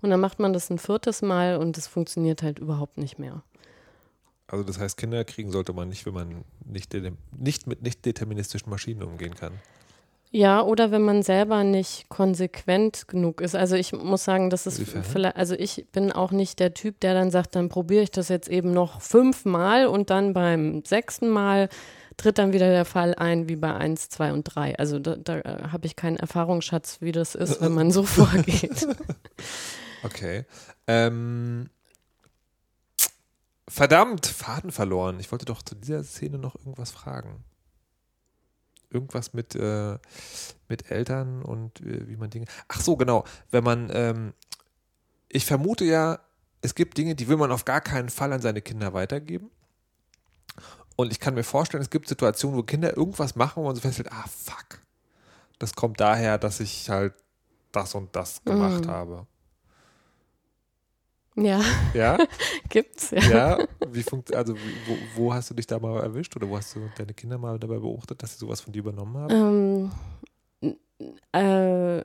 und dann macht man das ein viertes Mal und es funktioniert halt überhaupt nicht mehr. Also das heißt, Kinder kriegen sollte man nicht, wenn man nicht, nicht mit nicht deterministischen Maschinen umgehen kann. Ja, oder wenn man selber nicht konsequent genug ist. Also ich muss sagen, das ist vielleicht, also ich bin auch nicht der Typ, der dann sagt, dann probiere ich das jetzt eben noch fünfmal und dann beim sechsten Mal tritt dann wieder der Fall ein wie bei eins, zwei und drei. Also da, da äh, habe ich keinen Erfahrungsschatz, wie das ist, wenn man so *laughs* vorgeht. Okay. Ähm, verdammt, Faden verloren. Ich wollte doch zu dieser Szene noch irgendwas fragen irgendwas mit, äh, mit Eltern und äh, wie man Dinge. Ach so, genau. Wenn man, ähm, ich vermute ja, es gibt Dinge, die will man auf gar keinen Fall an seine Kinder weitergeben. Und ich kann mir vorstellen, es gibt Situationen, wo Kinder irgendwas machen, wo man so feststellt, ah, fuck. Das kommt daher, dass ich halt das und das gemacht mm. habe. Ja. Ja? *laughs* Gibt's, ja. Ja? Wie funkt, also wo, wo, hast du dich da mal erwischt oder wo hast du deine Kinder mal dabei beobachtet, dass sie sowas von dir übernommen haben? Ähm, äh,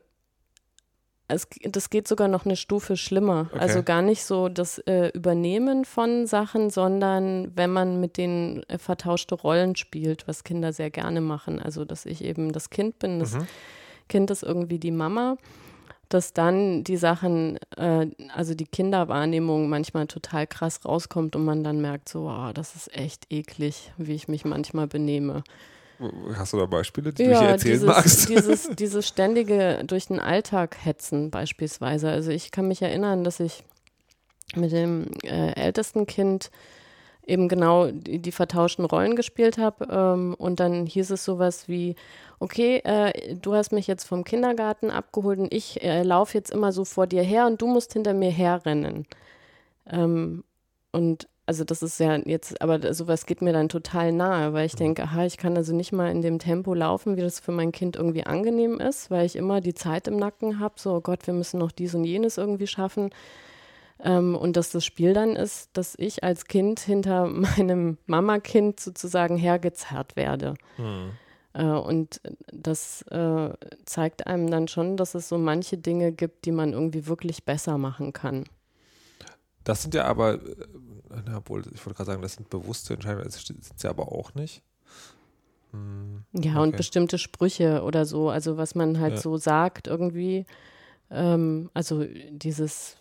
es, das geht sogar noch eine Stufe schlimmer. Okay. Also gar nicht so das äh, Übernehmen von Sachen, sondern wenn man mit denen äh, vertauschte Rollen spielt, was Kinder sehr gerne machen. Also dass ich eben das Kind bin, das mhm. Kind ist irgendwie die Mama dass dann die Sachen, äh, also die Kinderwahrnehmung manchmal total krass rauskommt und man dann merkt, so, oh, das ist echt eklig, wie ich mich manchmal benehme. Hast du da Beispiele, die ja, du hier erzählen dieses, magst? *laughs* Dieses, *laughs* dieses ständige durch den Alltag hetzen beispielsweise. Also ich kann mich erinnern, dass ich mit dem äh, ältesten Kind eben genau die, die vertauschten Rollen gespielt habe. Ähm, und dann hieß es sowas wie, okay, äh, du hast mich jetzt vom Kindergarten abgeholt und ich äh, laufe jetzt immer so vor dir her und du musst hinter mir herrennen. Ähm, und also das ist ja jetzt, aber sowas geht mir dann total nahe, weil ich mhm. denke, aha, ich kann also nicht mal in dem Tempo laufen, wie das für mein Kind irgendwie angenehm ist, weil ich immer die Zeit im Nacken habe, so oh Gott, wir müssen noch dies und jenes irgendwie schaffen. Ähm, und dass das Spiel dann ist, dass ich als Kind hinter *laughs* meinem Mama-Kind sozusagen hergezerrt werde. Mhm. Äh, und das äh, zeigt einem dann schon, dass es so manche Dinge gibt, die man irgendwie wirklich besser machen kann. Das sind ja aber, äh, na, obwohl, ich wollte gerade sagen, das sind bewusste Entscheidungen, das sind sie aber auch nicht. Hm, ja, okay. und bestimmte Sprüche oder so, also was man halt ja. so sagt irgendwie. Ähm, also dieses,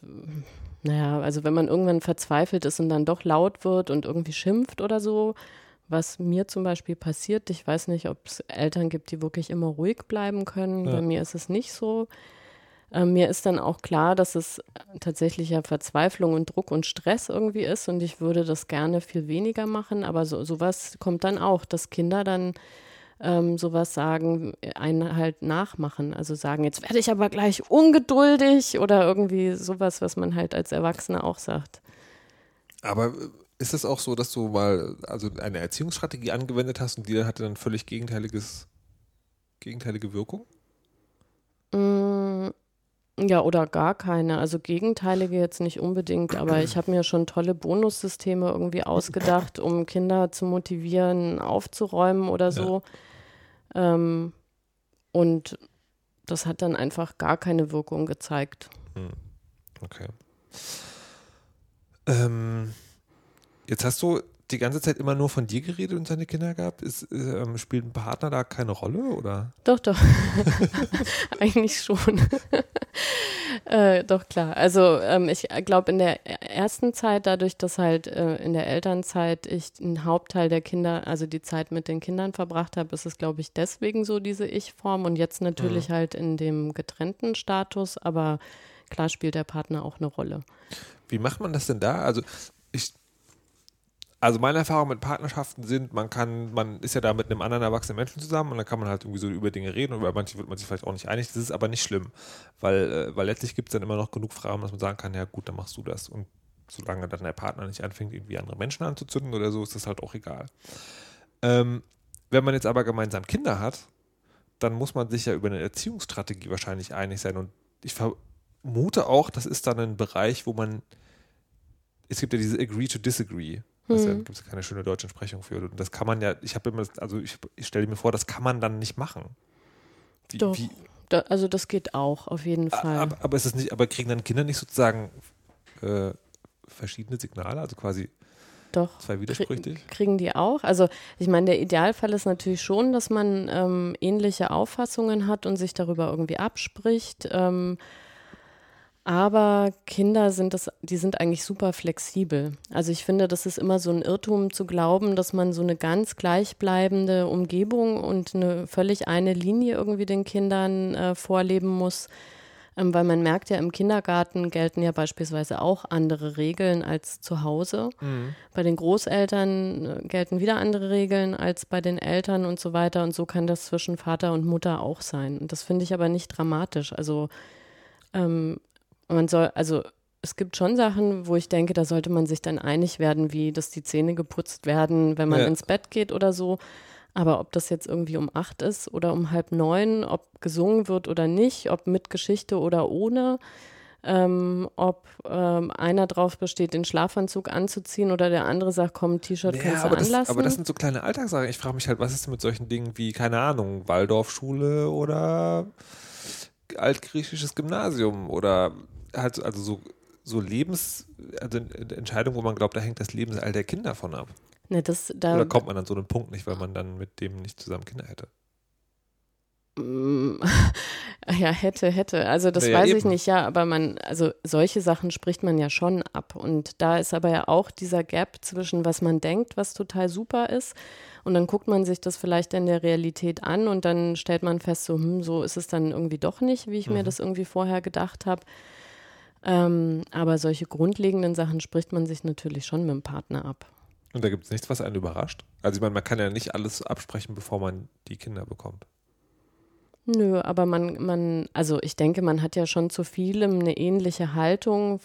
naja, also wenn man irgendwann verzweifelt ist und dann doch laut wird und irgendwie schimpft oder so, was mir zum Beispiel passiert, ich weiß nicht, ob es Eltern gibt, die wirklich immer ruhig bleiben können. Ja. Bei mir ist es nicht so. Ähm, mir ist dann auch klar, dass es tatsächlich ja Verzweiflung und Druck und Stress irgendwie ist und ich würde das gerne viel weniger machen, aber so, sowas kommt dann auch, dass Kinder dann ähm, sowas sagen, einen halt nachmachen. Also sagen, jetzt werde ich aber gleich ungeduldig oder irgendwie sowas, was man halt als Erwachsener auch sagt. Aber ist es auch so, dass du mal also eine Erziehungsstrategie angewendet hast und die hatte dann völlig gegenteiliges, gegenteilige Wirkung? Mm, ja, oder gar keine. Also gegenteilige jetzt nicht unbedingt, aber ich habe mir schon tolle Bonussysteme irgendwie ausgedacht, um Kinder zu motivieren, aufzuräumen oder so. Ja. Ähm, und das hat dann einfach gar keine Wirkung gezeigt. Hm. Okay. Ähm, jetzt hast du die ganze Zeit immer nur von dir geredet und seine Kinder gehabt? Ist, ähm, spielt ein Partner da keine Rolle, oder? Doch, doch. *laughs* Eigentlich schon. *laughs* äh, doch, klar. Also ähm, ich glaube, in der ersten Zeit, dadurch, dass halt äh, in der Elternzeit ich einen Hauptteil der Kinder, also die Zeit mit den Kindern verbracht habe, ist es, glaube ich, deswegen so diese Ich-Form und jetzt natürlich mhm. halt in dem getrennten Status, aber klar spielt der Partner auch eine Rolle. Wie macht man das denn da? Also also meine Erfahrungen mit Partnerschaften sind, man kann, man ist ja da mit einem anderen erwachsenen Menschen zusammen und dann kann man halt irgendwie so über Dinge reden und über manche wird man sich vielleicht auch nicht einig. Das ist aber nicht schlimm, weil, äh, weil letztlich gibt es dann immer noch genug Fragen, dass man sagen kann, ja gut, dann machst du das. Und solange dann der Partner nicht anfängt, irgendwie andere Menschen anzuzünden oder so, ist das halt auch egal. Ähm, wenn man jetzt aber gemeinsam Kinder hat, dann muss man sich ja über eine Erziehungsstrategie wahrscheinlich einig sein. Und ich vermute auch, das ist dann ein Bereich, wo man, es gibt ja diese Agree to Disagree. Da hm. gibt es keine schöne deutsche Entsprechung für. Und das kann man ja, ich habe immer, also ich, ich stelle mir vor, das kann man dann nicht machen. Wie, Doch. Wie, da, also das geht auch, auf jeden Fall. Aber, aber ist das nicht, aber kriegen dann Kinder nicht sozusagen äh, verschiedene Signale, also quasi doch. Zwei widersprüchlich? Kriegen die auch? Also ich meine, der Idealfall ist natürlich schon, dass man ähm, ähnliche Auffassungen hat und sich darüber irgendwie abspricht. Ähm, aber Kinder sind das, die sind eigentlich super flexibel. Also ich finde, das ist immer so ein Irrtum zu glauben, dass man so eine ganz gleichbleibende Umgebung und eine völlig eine Linie irgendwie den Kindern äh, vorleben muss. Ähm, weil man merkt ja, im Kindergarten gelten ja beispielsweise auch andere Regeln als zu Hause. Mhm. Bei den Großeltern äh, gelten wieder andere Regeln als bei den Eltern und so weiter. Und so kann das zwischen Vater und Mutter auch sein. Und das finde ich aber nicht dramatisch. Also ähm, man soll, also es gibt schon Sachen, wo ich denke, da sollte man sich dann einig werden, wie dass die Zähne geputzt werden, wenn man ja. ins Bett geht oder so. Aber ob das jetzt irgendwie um acht ist oder um halb neun, ob gesungen wird oder nicht, ob mit Geschichte oder ohne, ähm, ob ähm, einer drauf besteht, den Schlafanzug anzuziehen oder der andere sagt, komm, T-Shirt naja, kannst du das, anlassen. Aber das sind so kleine Alltagssachen. Ich frage mich halt, was ist denn mit solchen Dingen wie, keine Ahnung, Waldorfschule oder altgriechisches Gymnasium oder halt also so, so Lebens, also Entscheidungen, wo man glaubt, da hängt das Lebensalter der Kinder von ab. Ne, das, da, Oder kommt man an so einen Punkt nicht, weil man dann mit dem nicht zusammen Kinder hätte? Mm, *laughs* Ja, hätte, hätte. Also das Naja, weiß ich eben. nicht, ja, aber man, also solche Sachen spricht man ja schon ab. Und da ist aber ja auch dieser Gap zwischen, was man denkt, was total super ist. Und dann guckt man sich das vielleicht in der Realität an und dann stellt man fest, so, hm, so ist es dann irgendwie doch nicht, wie ich mir das irgendwie vorher gedacht habe. Ähm, aber solche grundlegenden Sachen spricht man sich natürlich schon mit dem Partner ab. Und da gibt es nichts, was einen überrascht. Also ich meine, man kann ja nicht alles absprechen, bevor man die Kinder bekommt. Nö, aber man, man, also ich denke, man hat ja schon zu vielem eine ähnliche Haltung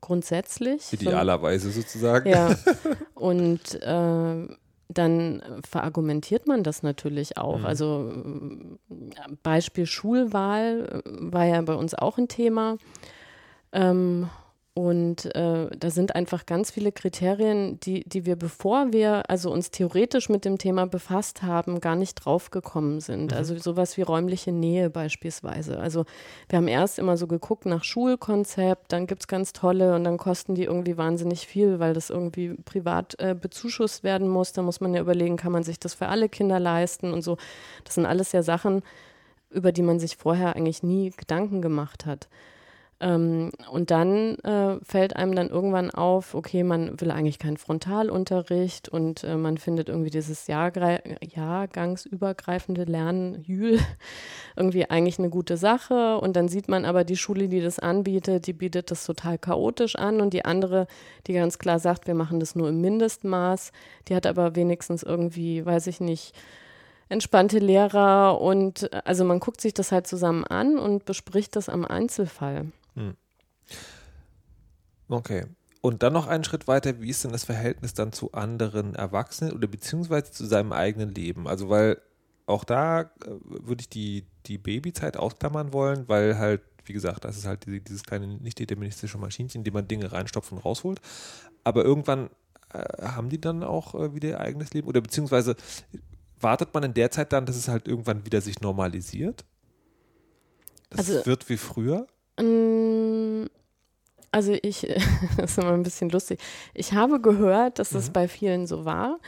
grundsätzlich. So- Idealerweise sozusagen. Ja. *laughs* Und äh, dann verargumentiert man das natürlich auch. Mhm. Also äh, Beispiel Schulwahl war ja bei uns auch ein Thema. Ähm, und äh, da sind einfach ganz viele Kriterien, die, die wir, bevor wir also uns theoretisch mit dem Thema befasst haben, gar nicht draufgekommen sind. Mhm. Also sowas wie räumliche Nähe beispielsweise. Also wir haben erst immer so geguckt nach Schulkonzept, dann gibt es ganz tolle und dann kosten die irgendwie wahnsinnig viel, weil das irgendwie privat äh, bezuschusst werden muss. Da muss man ja überlegen, kann man sich das für alle Kinder leisten und so. Das sind alles ja Sachen, über die man sich vorher eigentlich nie Gedanken gemacht hat. Ähm, und dann äh, fällt einem dann irgendwann auf, okay, man will eigentlich keinen Frontalunterricht und äh, man findet irgendwie dieses Jahrgrei jahrgangsübergreifende Lernen, *laughs* irgendwie eigentlich eine gute Sache. Und dann sieht man aber die Schule, die das anbietet, die bietet das total chaotisch an und die andere, die ganz klar sagt, wir machen das nur im Mindestmaß, die hat aber wenigstens irgendwie, weiß ich nicht, entspannte Lehrer und äh, also man guckt sich das halt zusammen an und bespricht das am Einzelfall. Okay. Und dann noch einen Schritt weiter, wie ist denn das Verhältnis dann zu anderen Erwachsenen oder beziehungsweise zu seinem eigenen Leben? Also weil auch da äh, würde ich die, die Babyzeit ausklammern wollen, weil halt, wie gesagt, das ist halt diese, dieses kleine nicht deterministische Maschinchen, in dem man Dinge reinstopft und rausholt. Aber irgendwann äh, haben die dann auch äh, wieder ihr eigenes Leben oder beziehungsweise wartet man in der Zeit dann, dass es halt irgendwann wieder sich normalisiert? Das Also- wird wie früher? Mm, Also ich, *laughs* das ist immer ein bisschen lustig. Ich habe gehört, dass das bei vielen so war.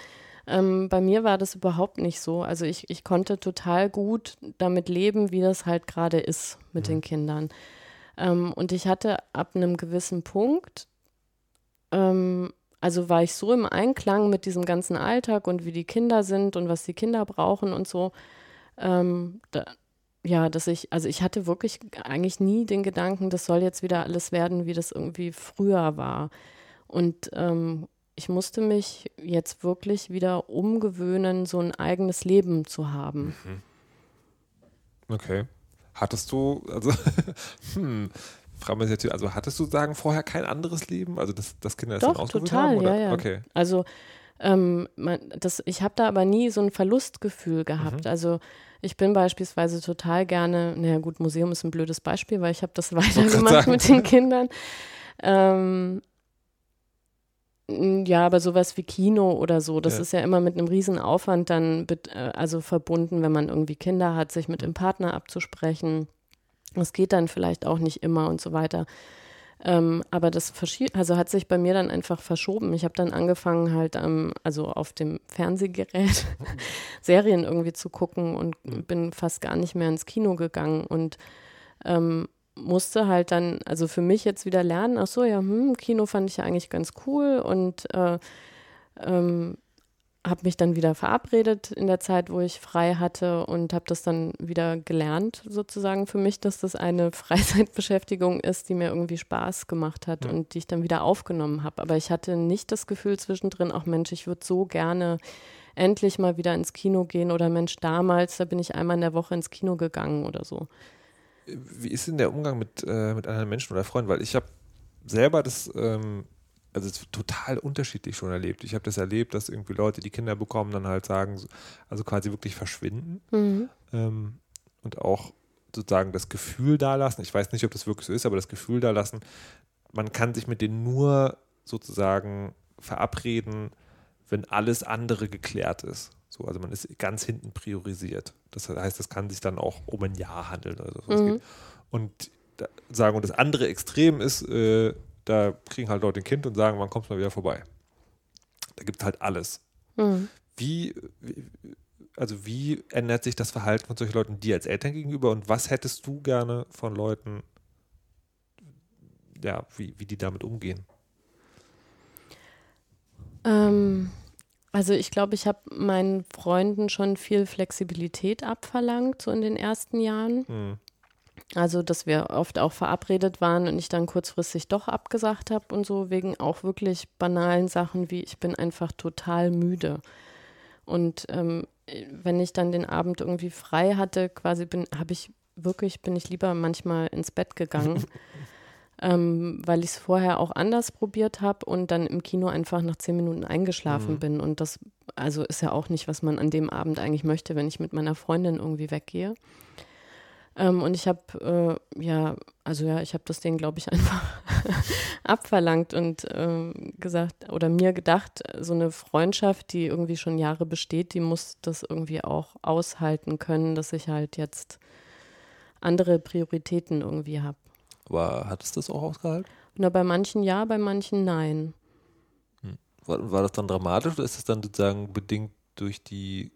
Ähm, bei mir war das überhaupt nicht so. Also ich, ich konnte total gut damit leben, wie das halt gerade ist mit den Kindern. Ähm, und ich hatte ab einem gewissen Punkt, ähm, also war ich so im Einklang mit diesem ganzen Alltag und wie die Kinder sind und was die Kinder brauchen und so, ähm, da, ja, dass ich, also ich hatte wirklich eigentlich nie den Gedanken, das soll jetzt wieder alles werden, wie das irgendwie früher war. Und ähm, ich musste mich jetzt wirklich wieder umgewöhnen, so ein eigenes Leben zu haben. Okay. Hattest du, also, *laughs* hm, fragen wir jetzt, also hattest du sagen vorher kein anderes Leben? Also, dass, dass Kinder das Doch, dann ausgewählt total, haben? Oder? ja, ja. Okay. Also ähm, man, das, ich habe da aber nie so ein Verlustgefühl gehabt. Also ich bin beispielsweise total gerne, naja gut, Museum ist ein blödes Beispiel, weil ich habe das *laughs* weitergemacht mit den Kindern. Ähm, ja, aber sowas wie Kino oder so, das Ja. ist ja immer mit einem riesen Aufwand dann äh, also verbunden, wenn man irgendwie Kinder hat, sich mit dem Partner abzusprechen. Das geht dann vielleicht auch nicht immer und so weiter. Ähm, aber das also hat sich bei mir dann einfach verschoben. Ich habe dann angefangen halt, ähm, also auf dem Fernsehgerät *laughs* Serien irgendwie zu gucken und bin fast gar nicht mehr ins Kino gegangen und ähm, musste halt dann, also für mich jetzt wieder lernen, ach so, ja, hm, Kino fand ich ja eigentlich ganz cool und äh, ähm, habe mich dann wieder verabredet in der Zeit, wo ich frei hatte und habe das dann wieder gelernt, sozusagen für mich, dass das eine *laughs* Freizeitbeschäftigung ist, die mir irgendwie Spaß gemacht hat Ja. und die ich dann wieder aufgenommen habe. Aber ich hatte nicht das Gefühl zwischendrin, auch Mensch, ich würde so gerne endlich mal wieder ins Kino gehen oder Mensch, damals, da bin ich einmal in der Woche ins Kino gegangen oder so. Wie ist denn der Umgang mit, äh, mit anderen Menschen oder Freunden? Weil ich habe selber das, ähm, also es ist total unterschiedlich schon erlebt. Ich habe das erlebt, dass irgendwie Leute, die Kinder bekommen, dann halt sagen, so- also quasi wirklich verschwinden Mhm. ähm, und auch sozusagen das Gefühl dalassen. Ich weiß nicht, ob das wirklich so ist, aber das Gefühl dalassen, man kann sich mit denen nur sozusagen verabreden, wenn alles andere geklärt ist. So, also man ist ganz hinten priorisiert. Das heißt, es kann sich dann auch um ein Jahr handeln oder so. Mhm. Und da, sagen, und das andere Extrem ist, äh, da kriegen halt Leute ein Kind und sagen, wann kommst du mal wieder vorbei? Da gibt es halt alles. Mhm. Wie, wie, also wie ändert sich das Verhalten von solchen Leuten dir als Eltern gegenüber und was hättest du gerne von Leuten, ja, wie, wie die damit umgehen? Ähm, also ich glaube, ich habe meinen Freunden schon viel Flexibilität abverlangt, so in den ersten Jahren. Mhm. Also, dass wir oft auch verabredet waren und ich dann kurzfristig doch abgesagt habe und so, wegen auch wirklich banalen Sachen wie, ich bin einfach total müde. Und ähm, wenn ich dann den Abend irgendwie frei hatte, quasi bin, habe ich wirklich, bin ich lieber manchmal ins Bett gegangen. *laughs* ähm, weil ich es vorher auch anders probiert habe und dann im Kino einfach nach zehn Minuten eingeschlafen mhm. bin. Und das also ist ja auch nicht, was man an dem Abend eigentlich möchte, wenn ich mit meiner Freundin irgendwie weggehe. Ähm, und ich habe, äh, ja, also ja, ich habe das denen, glaube ich, *laughs* einfach abverlangt und äh, gesagt oder mir gedacht, so eine Freundschaft, die irgendwie schon Jahre besteht, die muss das irgendwie auch aushalten können, dass ich halt jetzt andere Prioritäten irgendwie habe. Aber hat es das auch ausgehalten? Na, bei manchen ja, bei manchen nein. Hm. War, war das dann dramatisch oder ist das dann sozusagen bedingt durch die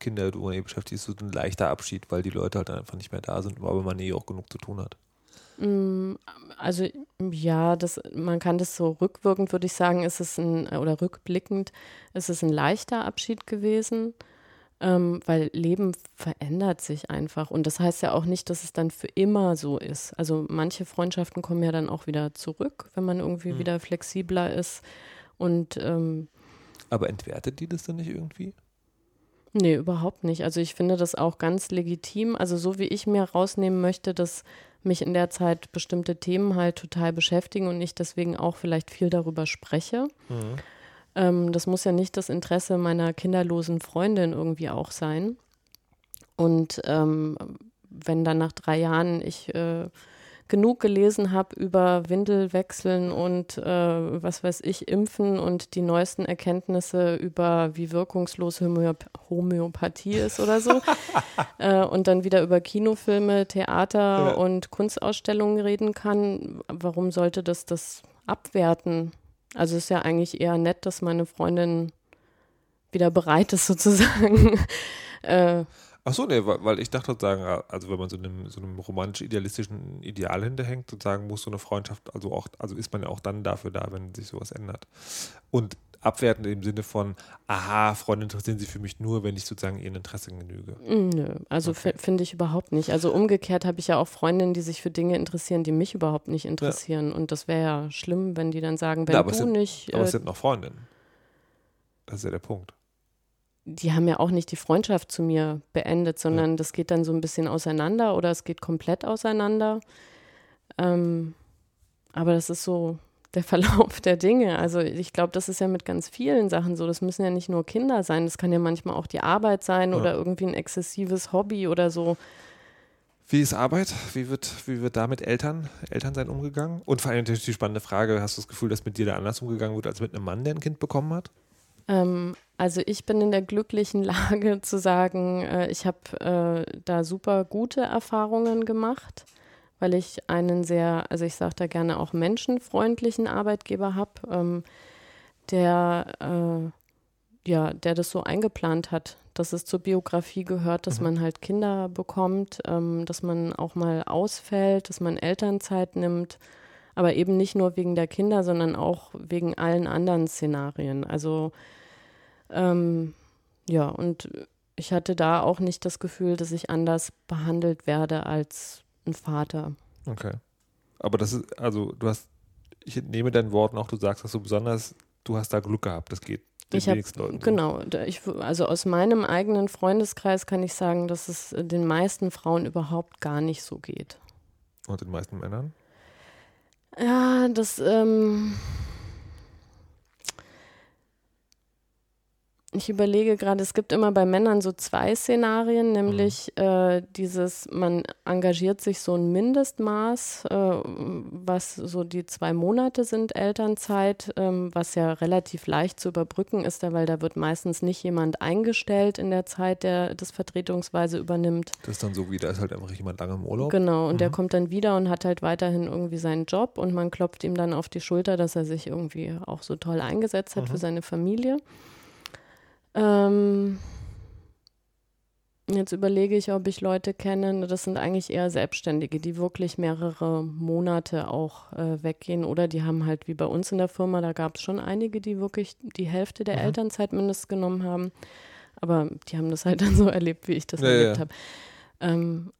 Kinder, du eh beschäftigst, so ein leichter Abschied, weil die Leute halt einfach nicht mehr da sind, aber man eh auch genug zu tun hat? Hm, also ja, das, man kann das so rückwirkend, würde ich sagen, ist es ein, oder rückblickend, ist es ein leichter Abschied gewesen ähm, weil Leben verändert sich einfach. Und das heißt ja auch nicht, dass es dann für immer so ist. Also manche Freundschaften kommen ja dann auch wieder zurück, wenn man irgendwie mhm. wieder flexibler ist. Und ähm, aber entwertet die das dann nicht irgendwie? Nee, überhaupt nicht. Also ich finde das auch ganz legitim. Also so wie ich mir rausnehmen möchte, dass mich in der Zeit bestimmte Themen halt total beschäftigen und ich deswegen auch vielleicht viel darüber spreche. Mhm. Ähm, das muss ja nicht das Interesse meiner kinderlosen Freundin irgendwie auch sein. Und ähm, wenn dann nach drei Jahren ich äh, genug gelesen habe über Windelwechseln und äh, was weiß ich, Impfen und die neuesten Erkenntnisse über wie wirkungslos Homöop Homöopathie ist oder so. *laughs* äh, und dann wieder über Kinofilme, Theater ja. und Kunstausstellungen reden kann, warum sollte das das abwerten? Also ist ja eigentlich eher nett, dass meine Freundin wieder bereit ist, sozusagen. *laughs* äh, Ach so, nee, weil, ich dachte sozusagen, also wenn man so einem, so einem romantisch-idealistischen Ideal hinterhängt, sozusagen muss so eine Freundschaft, also auch, also ist man ja auch dann dafür da, wenn sich sowas ändert. Und abwertend im Sinne von, aha, Freunde interessieren sich für mich nur, wenn ich sozusagen ihren Interessen genüge. Mm, nö, also okay. finde ich überhaupt nicht. Also umgekehrt habe ich ja auch Freundinnen, die sich für Dinge interessieren, die mich überhaupt nicht interessieren. Ja. Und das wäre ja schlimm, wenn die dann sagen, wenn ja, du sind, nicht. Aber äh, es sind noch Freundinnen. Das ist ja der Punkt. Die haben ja auch nicht die Freundschaft zu mir beendet, sondern ja. das geht dann so ein bisschen auseinander oder es geht komplett auseinander. Ähm, aber das ist so, der *laughs* Verlauf der Dinge. Also ich glaube, das ist ja mit ganz vielen Sachen so. Das müssen ja nicht nur Kinder sein, das kann ja manchmal auch die Arbeit sein ja. oder irgendwie ein exzessives Hobby oder so. Wie ist Arbeit? Wie wird, wie wird da mit Eltern, Elternsein umgegangen? Und vor allem natürlich die spannende Frage, hast du das Gefühl, dass mit dir da anders umgegangen wird als mit einem Mann, der ein Kind bekommen hat? Ähm, also ich bin in der glücklichen *laughs* Lage zu sagen, äh, ich habe äh, da super gute Erfahrungen gemacht weil ich einen sehr, also ich sage da gerne auch menschenfreundlichen Arbeitgeber habe, ähm, der äh, ja, der das so eingeplant hat, dass es zur Biografie gehört, dass mhm. man halt Kinder bekommt, ähm, dass man auch mal ausfällt, dass man Elternzeit nimmt, aber eben nicht nur wegen der Kinder, sondern auch wegen allen anderen Szenarien. Also ähm, ja, und ich hatte da auch nicht das Gefühl, dass ich anders behandelt werde als ein Vater. Okay. Aber das ist, also du hast, ich entnehme deinen Worten auch, du sagst das so besonders, du hast da Glück gehabt, das geht den ich wenigsten hab, Leuten. So. Genau, ich, also aus meinem eigenen Freundeskreis kann ich sagen, dass es den meisten Frauen überhaupt gar nicht so geht. Und den meisten Männern? Ja, das, ähm, Ich überlege gerade, es gibt immer bei Männern so zwei Szenarien, nämlich mhm. äh, dieses, man engagiert sich so ein Mindestmaß, äh, was so die zwei Monate sind Elternzeit, ähm, was ja relativ leicht zu überbrücken ist, weil da wird meistens nicht jemand eingestellt in der Zeit, der das vertretungsweise übernimmt. Das ist dann so wie, da ist halt einfach jemand lange im Urlaub. Genau, und mhm. der kommt dann wieder und hat halt weiterhin irgendwie seinen Job und man klopft ihm dann auf die Schulter, dass er sich irgendwie auch so toll eingesetzt hat mhm. für seine Familie. Ähm, Jetzt überlege ich, ob ich Leute kenne. Das sind eigentlich eher Selbstständige, die wirklich mehrere Monate auch äh, weggehen. Oder die haben halt wie bei uns in der Firma, da gab es schon einige, die wirklich die Hälfte der mhm. Elternzeit mindestens genommen haben. Aber die haben das halt dann so *laughs* erlebt, wie ich das ja, erlebt ja. habe. Ähm,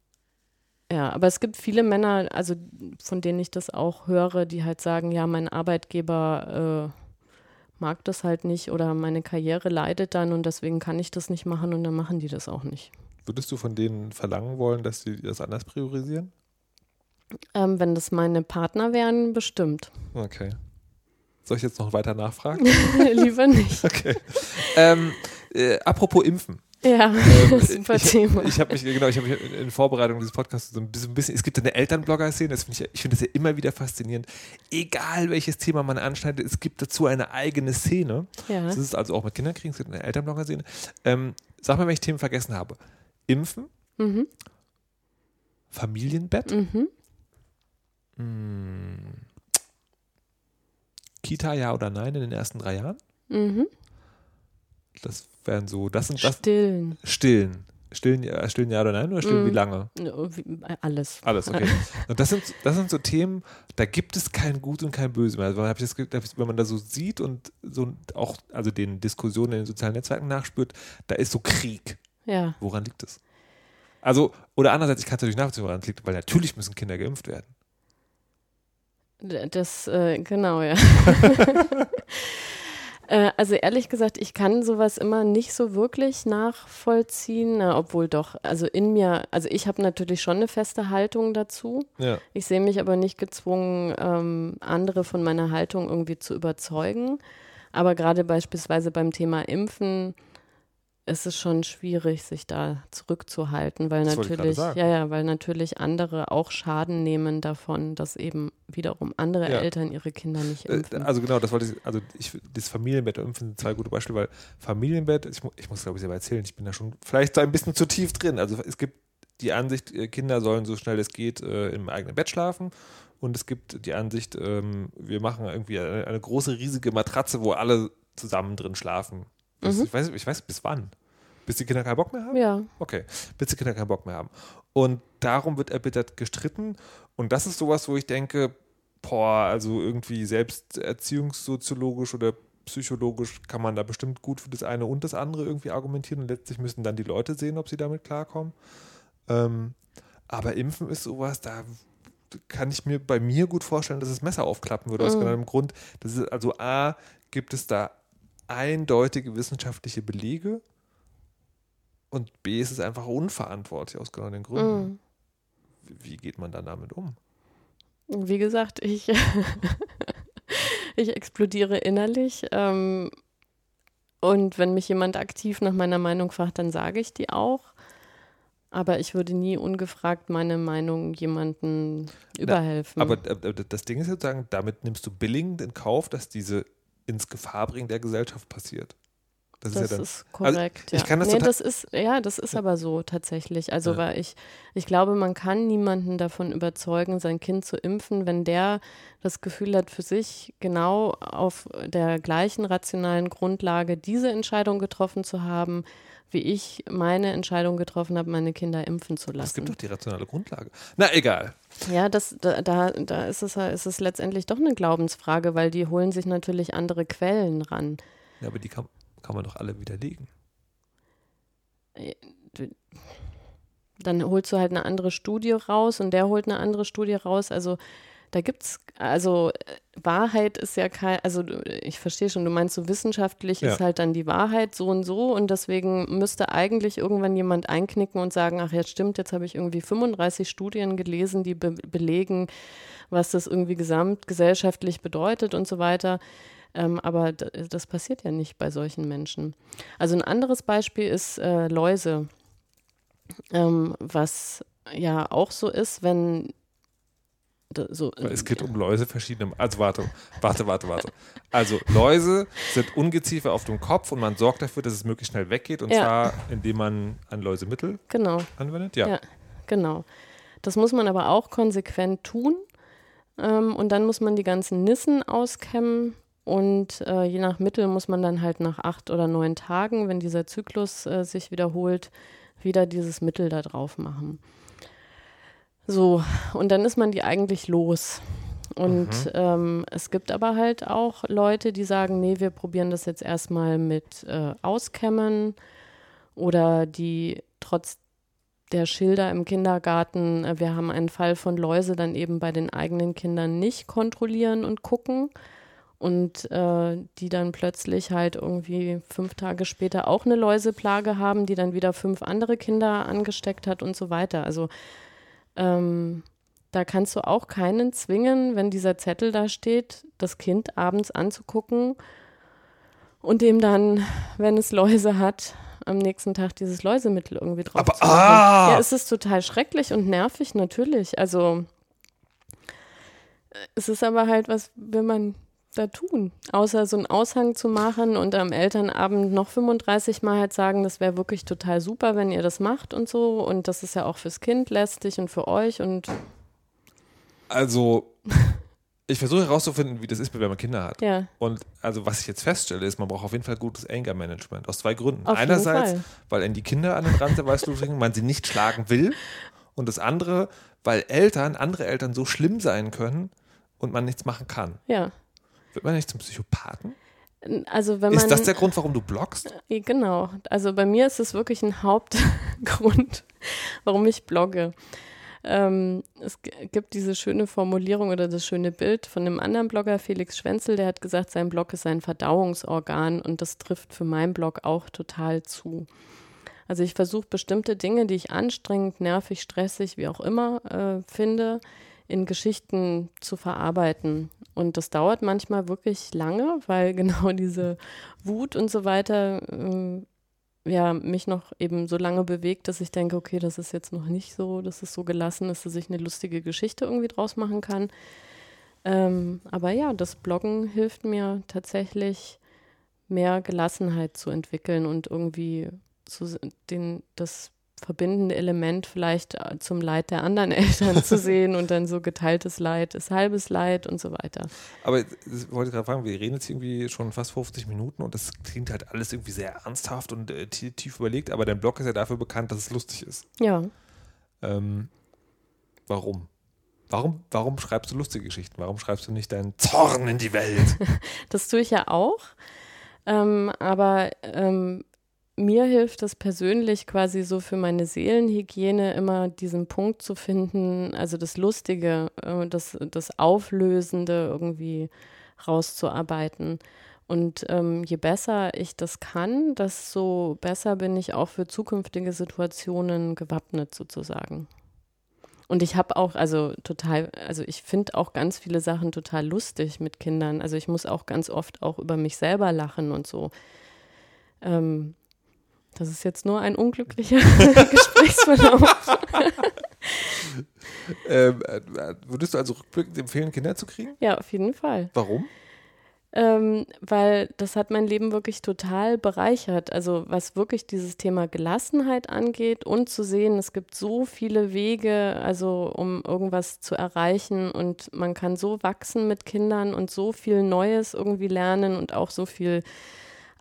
ja, aber es gibt viele Männer, also von denen ich das auch höre, die halt sagen, ja, mein Arbeitgeber äh, mag das halt nicht oder meine Karriere leidet dann und deswegen kann ich das nicht machen und dann machen die das auch nicht. Würdest du von denen verlangen wollen, dass sie das anders priorisieren? Ähm, wenn das meine Partner wären, bestimmt. Okay. Soll ich jetzt noch weiter nachfragen? *laughs* Lieber nicht. Okay. Ähm, äh, apropos Impfen. Ja, ähm, *laughs* super ich, Thema. Ich habe mich, genau, ich habe mich in Vorbereitung dieses Podcasts so ein bisschen, ein bisschen es gibt eine Elternblogger-Szene, das finde ich, ich finde das ja immer wieder faszinierend. Egal welches Thema man anschneidet, es gibt dazu eine eigene Szene. Ja. Das ist also auch mit Kinderkriegen, es gibt eine Elternblogger-Szene. Ähm, sag mal, wenn ich Themen vergessen habe. Impfen, mhm. Familienbett, mhm. Hm. Kita ja oder nein in den ersten drei Jahren. Mhm. Das wären so, das sind das. Stillen. Stillen. Stillen, ja, stillen ja oder nein oder stillen mm. wie lange? Alles. Alles, okay. *laughs* und das sind, das sind so Themen, da gibt es kein Gut und kein Böse mehr. Also wenn man da so sieht und so auch, also den Diskussionen in den sozialen Netzwerken nachspürt, da ist so Krieg. Ja. Woran liegt es? Also, oder andererseits, ich kann es natürlich nachvollziehen, woran es liegt, weil natürlich müssen Kinder geimpft werden. Das, äh, genau, ja. *laughs* *laughs* Äh, also ehrlich gesagt, ich kann sowas immer nicht so wirklich nachvollziehen, na, obwohl doch, also in mir, also ich habe natürlich schon eine feste Haltung dazu. Ja. Ich sehe mich aber nicht gezwungen, ähm, andere von meiner Haltung irgendwie zu überzeugen. Aber gerade beispielsweise beim Thema Impfen, es ist schon schwierig, sich da zurückzuhalten, weil das natürlich, ja, ja, weil natürlich andere auch Schaden nehmen davon, dass eben wiederum andere ja. Eltern ihre Kinder nicht äh, impfen. Also genau, das wollte ich, also ich, das Familienbett und Impfen sind zwei gute Beispiele, weil Familienbett, ich, ich muss glaube ich selber erzählen, ich bin da schon vielleicht ein bisschen zu tief drin. Also es gibt die Ansicht, äh, Kinder sollen so schnell es geht äh, im eigenen Bett schlafen. Und es gibt die Ansicht, ähm, wir machen irgendwie eine, eine, große, riesige Matratze, wo alle zusammen drin schlafen. Mhm. Ich, weiß, ich weiß bis wann. Bis die Kinder keinen Bock mehr haben? Ja. Okay, bis die Kinder keinen Bock mehr haben. Und darum wird erbittert gestritten. Und das ist sowas, wo ich denke, boah, also irgendwie selbst erziehungssoziologisch oder psychologisch kann man da bestimmt gut für das eine und das andere irgendwie argumentieren. Und letztlich müssen dann die Leute sehen, ob sie damit klarkommen. Ähm, aber Impfen ist sowas, da kann ich mir bei mir gut vorstellen, dass es Messer aufklappen würde. Aus mhm. genau dem Grund, das ist also A, gibt es da eindeutige wissenschaftliche Belege und B ist es einfach unverantwortlich aus genau den Gründen. Mm. Wie geht man dann damit um? Wie gesagt, ich, *laughs* ich explodiere innerlich. Ähm, und wenn mich jemand aktiv nach meiner Meinung fragt, dann sage ich die auch. Aber ich würde nie ungefragt meine Meinung jemandem überhelfen. aber das Ding ist sozusagen, damit nimmst du billigend in Kauf, dass diese ins Gefahrbringen der Gesellschaft passiert. Das, das ist, ja dann, ist, korrekt. Also ich ja. kann das, nee, das ist ja, das ist aber so tatsächlich. Also ja. weil ich, ich glaube, man kann niemanden davon überzeugen, sein Kind zu impfen, wenn der das Gefühl hat, für sich genau auf der gleichen rationalen Grundlage diese Entscheidung getroffen zu haben, wie ich meine Entscheidung getroffen habe, meine Kinder impfen zu lassen. Es gibt doch die rationale Grundlage. Na egal. Ja, das, da, da, da ist, es, ist es letztendlich doch eine Glaubensfrage, weil die holen sich natürlich andere Quellen ran. Ja, aber die kann, kann man doch alle widerlegen. Äh, dann holst du halt eine andere Studie raus und der holt eine andere Studie raus. Also da gibt es, also Wahrheit ist ja kein, also ich verstehe schon, du meinst so wissenschaftlich ja. ist halt dann die Wahrheit so und so und deswegen müsste eigentlich irgendwann jemand einknicken und sagen, ach jetzt stimmt, jetzt habe ich irgendwie 35 Studien gelesen, die be belegen, was das irgendwie gesamtgesellschaftlich bedeutet und so weiter. Ähm, aber das passiert ja nicht bei solchen Menschen. Also ein anderes Beispiel ist äh, Läuse, ähm, was ja auch so ist, wenn so, es geht um Läuse verschiedene. Also warte, warte, warte, warte. Also Läuse sind Ungeziefer auf dem Kopf und man sorgt dafür, dass es möglichst schnell weggeht und ja. zwar indem man ein Läusemittel genau. anwendet. Ja. ja, genau. Das muss man aber auch konsequent tun ähm, und dann muss man die ganzen Nissen auskämmen und äh, je nach Mittel muss man dann halt nach acht oder neun Tagen, wenn dieser Zyklus äh, sich wiederholt, wieder dieses Mittel da drauf machen. So, und dann ist man die eigentlich los. Und mhm. ähm, es gibt aber halt auch Leute, die sagen, nee, wir probieren das jetzt erstmal mit äh, Auskämmen oder die trotz der Schilder im Kindergarten, äh, wir haben einen Fall von Läuse, dann eben bei den eigenen Kindern nicht kontrollieren und gucken und äh, die dann plötzlich halt irgendwie fünf Tage später auch eine Läuseplage haben, die dann wieder fünf andere Kinder angesteckt hat und so weiter. Also ähm, da kannst du auch keinen zwingen, wenn dieser Zettel da steht, das Kind abends anzugucken und dem dann, wenn es Läuse hat, am nächsten Tag dieses Läusemittel irgendwie drauf Aber, zu machen. Ah! Ja, es ist total schrecklich und nervig, natürlich. Also es ist aber halt, was will man da tun? Außer so einen Aushang zu machen und am Elternabend noch 35 Mal halt sagen, das wäre wirklich total super, wenn ihr das macht und so. Und das ist ja auch fürs Kind lästig und für euch und also ich versuche herauszufinden, wie das ist, wenn man Kinder hat. Ja. Und also was ich jetzt feststelle, ist, man braucht auf jeden Fall gutes Anger-Management. Aus zwei Gründen. Auf Einerseits, weil er die Kinder an den Rand der Weißblutring man sie nicht schlagen will. Und das andere, weil Eltern, andere Eltern so schlimm sein können und man nichts machen kann. Ja. Wird man nicht zum Psychopathen? Also wenn man, ist das der Grund, warum du bloggst? Äh, genau. Also bei mir ist es wirklich ein Hauptgrund, *laughs* warum ich blogge. Ähm, es gibt diese schöne Formulierung oder das schöne Bild von einem anderen Blogger, Felix Schwenzel, der hat gesagt, sein Blog ist ein Verdauungsorgan und das trifft für meinen Blog auch total zu. Also ich versuche bestimmte Dinge, die ich anstrengend, nervig, stressig, wie auch immer äh, finde, in Geschichten zu verarbeiten. Und das dauert manchmal wirklich lange, weil *laughs* genau diese Wut und so weiter äh, ja, mich noch eben so lange bewegt, dass ich denke, okay, das ist jetzt noch nicht so, dass es so gelassen ist, dass ich eine lustige Geschichte irgendwie draus machen kann. Ähm, aber ja, das Bloggen hilft mir tatsächlich, mehr Gelassenheit zu entwickeln und irgendwie zu den, das verbindende Element vielleicht äh, zum Leid der anderen *laughs* Eltern zu sehen und dann so geteiltes Leid ist halbes Leid und so weiter. Aber ich wollte gerade fragen, wir reden jetzt irgendwie schon fast 50 Minuten und das klingt halt alles irgendwie sehr ernsthaft und äh, tief überlegt, aber dein Blog ist ja dafür bekannt, dass es lustig ist. Ja. Ähm, warum? Warum, warum schreibst du lustige Geschichten? Warum schreibst du nicht deinen Zorn in die Welt? *laughs* das tue ich ja auch. Ähm, aber ähm, mir hilft es persönlich quasi so für meine Seelenhygiene immer diesen Punkt zu finden, also das Lustige, äh, das, das Auflösende irgendwie rauszuarbeiten. Und ähm, je besser ich das kann, desto besser bin ich auch für zukünftige Situationen gewappnet sozusagen. Und ich habe auch, also total, also ich finde auch ganz viele Sachen total lustig mit Kindern. Also ich muss auch ganz oft auch über mich selber lachen und so. Ähm, das ist jetzt nur ein unglücklicher *laughs* Gesprächsverlauf. *laughs* ähm, äh, würdest du also rückblickend empfehlen, Kinder zu kriegen? Ja, auf jeden Fall. Warum? Ähm, weil das hat mein Leben wirklich total bereichert. Also was wirklich dieses Thema Gelassenheit angeht und zu sehen, es gibt so viele Wege, also um irgendwas zu erreichen und man kann so wachsen mit Kindern und so viel Neues irgendwie lernen und auch so viel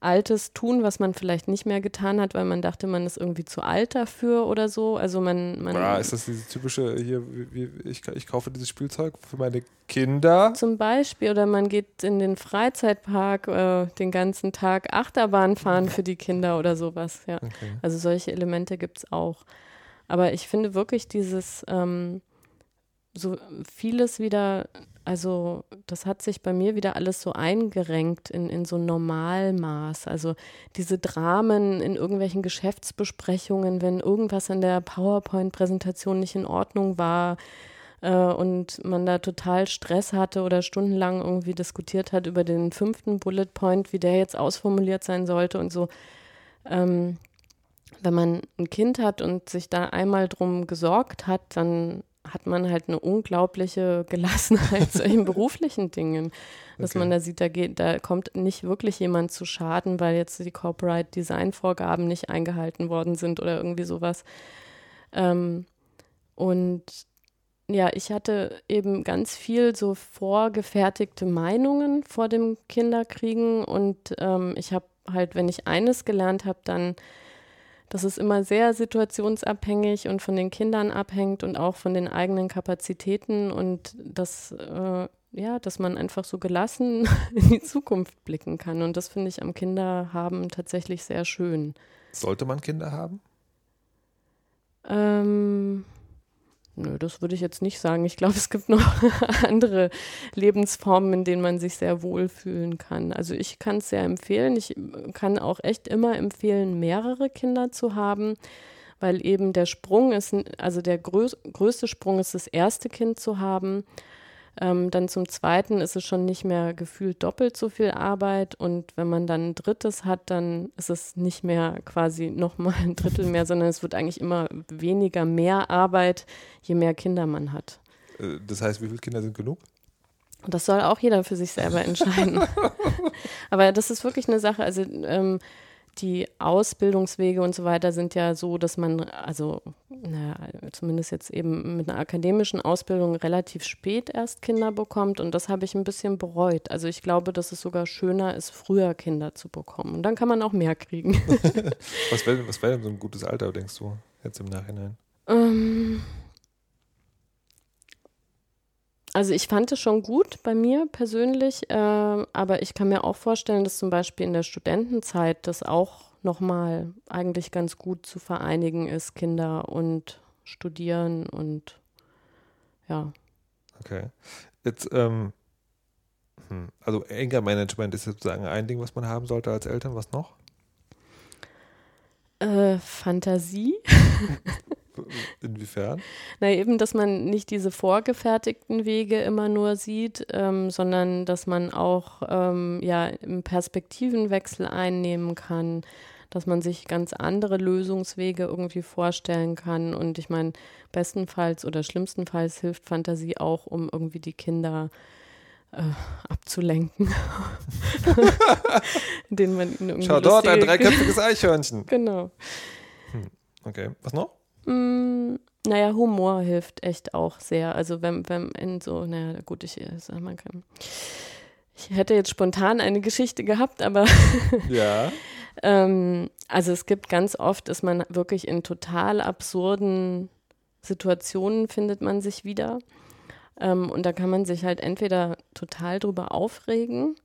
Altes tun, was man vielleicht nicht mehr getan hat, weil man dachte, man ist irgendwie zu alt dafür oder so. Also man. man ja, ist das diese typische hier, wie, ich, ich kaufe dieses Spielzeug für meine Kinder? Zum Beispiel. Oder man geht in den Freizeitpark äh, den ganzen Tag Achterbahn fahren für die Kinder oder sowas. Ja. Okay. Also solche Elemente gibt es auch. Aber ich finde wirklich dieses ähm, so vieles wieder also das hat sich bei mir wieder alles so eingerenkt in, in so Normalmaß. Also diese Dramen in irgendwelchen Geschäftsbesprechungen, wenn irgendwas an der PowerPoint-Präsentation nicht in Ordnung war äh, und man da total Stress hatte oder stundenlang irgendwie diskutiert hat über den fünften Bullet Point, wie der jetzt ausformuliert sein sollte und so. Ähm, wenn man ein Kind hat und sich da einmal drum gesorgt hat, dann hat man halt eine unglaubliche Gelassenheit in *laughs* beruflichen Dingen. Dass okay. man da sieht, da geht, da kommt nicht wirklich jemand zu Schaden, weil jetzt die Corporate Design Vorgaben nicht eingehalten worden sind oder irgendwie sowas. Ähm, und ja, ich hatte eben ganz viel so vorgefertigte Meinungen vor dem Kinderkriegen und ähm, ich habe halt, wenn ich eines gelernt habe, dann dass es immer sehr situationsabhängig und von den Kindern abhängt und auch von den eigenen Kapazitäten und dass, äh, ja, dass man einfach so gelassen *laughs* in die Zukunft blicken kann. Und das finde ich am Kinderhaben tatsächlich sehr schön. Sollte man Kinder haben? Ähm, Nö, das würde ich jetzt nicht sagen. Ich glaube, *laughs* es gibt noch *laughs* andere Lebensformen, in denen man sich sehr wohlfühlen kann. Also ich kann es sehr empfehlen. Ich kann auch echt immer empfehlen, mehrere Kinder zu haben, weil eben der Sprung ist, also der größ größte Sprung ist, das erste Kind zu haben. Ähm, dann zum Zweiten ist es schon nicht mehr gefühlt doppelt so viel Arbeit und wenn man dann ein drittes hat, dann ist es nicht mehr quasi nochmal ein Drittel mehr, sondern es wird eigentlich immer weniger mehr Arbeit, je mehr Kinder man hat. Äh, das heißt, wie viele Kinder sind genug? Das soll auch jeder für sich selber entscheiden. *laughs* Aber das ist wirklich eine Sache, also ähm, die Ausbildungswege und so weiter sind ja so, dass man, also naja, zumindest jetzt eben mit einer akademischen Ausbildung relativ spät erst Kinder bekommt und das habe ich ein bisschen bereut. Also ich glaube, dass es sogar schöner ist, früher Kinder zu bekommen und dann kann man auch mehr kriegen. *laughs* was wäre was wär denn so ein gutes Alter, denkst du, jetzt im Nachhinein? Ähm, also ich fand es schon gut bei mir persönlich, äh, aber ich kann mir auch vorstellen, dass zum Beispiel in der Studentenzeit das auch nochmal eigentlich ganz gut zu vereinigen ist, Kinder und Studieren und ja. Okay. Jetzt, ähm, hm, also Anger Management ist sozusagen ein Ding, was man haben sollte als Eltern. Was noch? Äh, Fantasie. *laughs* Inwiefern? Na eben, dass man nicht diese vorgefertigten Wege immer nur sieht, ähm, sondern dass man auch ähm, ja im Perspektivenwechsel einnehmen kann, dass man sich ganz andere Lösungswege irgendwie vorstellen kann. Und ich meine, bestenfalls oder schlimmstenfalls hilft Fantasie auch, um irgendwie die Kinder äh, abzulenken. *laughs* Indem man ihnen irgendwie Schau dort, ein dreiköpfiges Eichhörnchen. genau. Hm. Okay, was noch? Mm, naja, Humor hilft echt auch sehr. Also wenn, wenn in so, naja, gut, ich äh, sag mal, ich hätte jetzt spontan eine Geschichte gehabt, aber *laughs* ja. ähm, also es gibt ganz oft, ist man wirklich in total absurden Situationen findet man sich wieder. Ähm, und da kann man sich halt entweder total drüber aufregen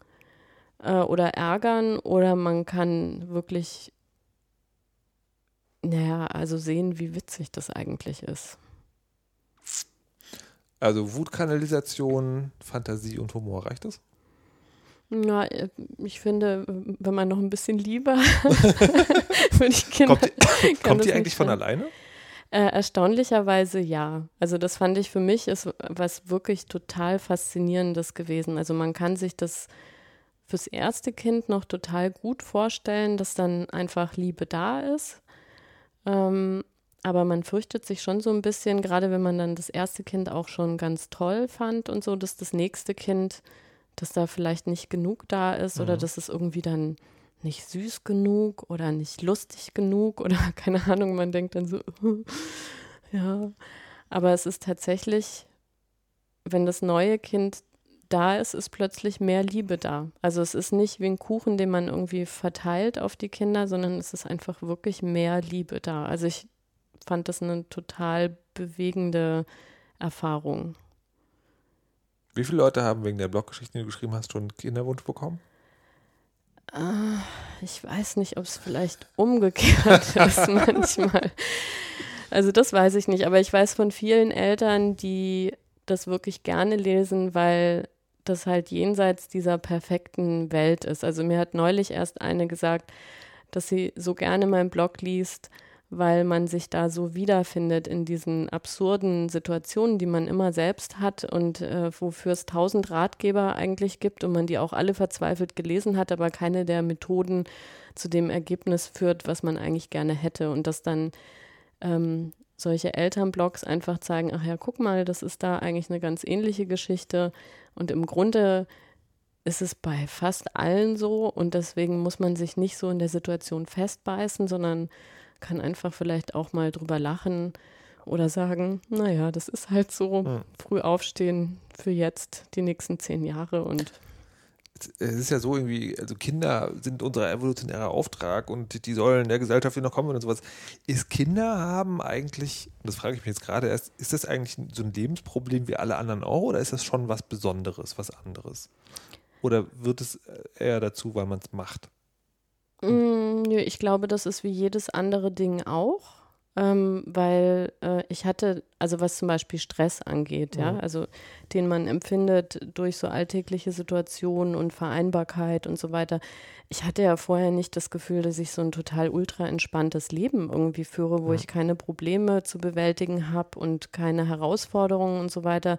äh, oder ärgern oder man kann wirklich naja, also sehen, wie witzig das eigentlich ist. Also Wutkanalisation, Fantasie und Humor, reicht das? Ja, äh, ich finde, wenn man noch ein bisschen lieber *laughs* würde ich Kinder. Kommt die, *laughs* kommt die eigentlich von alleine? Äh, erstaunlicherweise ja. Also das fand ich für mich ist was wirklich total faszinierendes gewesen. Also man kann sich das fürs erste Kind noch total gut vorstellen, dass dann einfach Liebe da ist. Ähm, aber man fürchtet sich schon so ein bisschen, gerade wenn man dann das erste Kind auch schon ganz toll fand und so, dass das nächste Kind, dass da vielleicht nicht genug da ist mhm. oder dass es irgendwie dann nicht süß genug oder nicht lustig genug oder *laughs* keine Ahnung, man denkt dann so, *laughs* ja. Aber es ist tatsächlich, wenn das neue Kind da ist, ist plötzlich mehr Liebe da. Also es ist nicht wie ein Kuchen, den man irgendwie verteilt auf die Kinder, sondern es ist einfach wirklich mehr Liebe da. Also ich fand das eine total bewegende Erfahrung. Wie viele Leute haben wegen der Bloggeschichten, die du geschrieben hast, schon Kinderwunsch bekommen? Uh, ich weiß nicht, ob es vielleicht umgekehrt *laughs* ist manchmal. Also das weiß ich nicht, aber ich weiß von vielen Eltern, die das wirklich gerne lesen, weil das halt jenseits dieser perfekten Welt ist. Also mir hat neulich erst eine gesagt, dass sie so gerne meinen Blog liest, weil man sich da so wiederfindet in diesen absurden Situationen, die man immer selbst hat und äh, wofür es tausend Ratgeber eigentlich gibt und man die auch alle verzweifelt gelesen hat, aber keine der Methoden zu dem Ergebnis führt, was man eigentlich gerne hätte und das dann ähm, solche Elternblogs einfach zeigen, ach ja, guck mal, das ist da eigentlich eine ganz ähnliche Geschichte. Und im Grunde ist es bei fast allen so und deswegen muss man sich nicht so in der Situation festbeißen, sondern kann einfach vielleicht auch mal drüber lachen oder sagen, naja, das ist halt so, hm. früh aufstehen für jetzt die nächsten zehn Jahre und es ist ja so irgendwie, also Kinder sind unser evolutionärer Auftrag und die sollen der Gesellschaft noch kommen und sowas. Ist Kinder haben eigentlich, das frage ich mich jetzt gerade erst, ist das eigentlich so ein Lebensproblem wie alle anderen auch oder ist das schon was Besonderes, was anderes? Oder wird es eher dazu, weil man es macht? Mm, ich glaube, das ist wie jedes andere Ding auch ähm, weil äh, ich hatte, also was zum Beispiel Stress angeht, ja, mhm. also den man empfindet durch so alltägliche Situationen und Vereinbarkeit und so weiter. Ich hatte ja vorher nicht das Gefühl, dass ich so ein total ultra entspanntes Leben irgendwie führe, wo mhm. ich keine Probleme zu bewältigen habe und keine Herausforderungen und so weiter,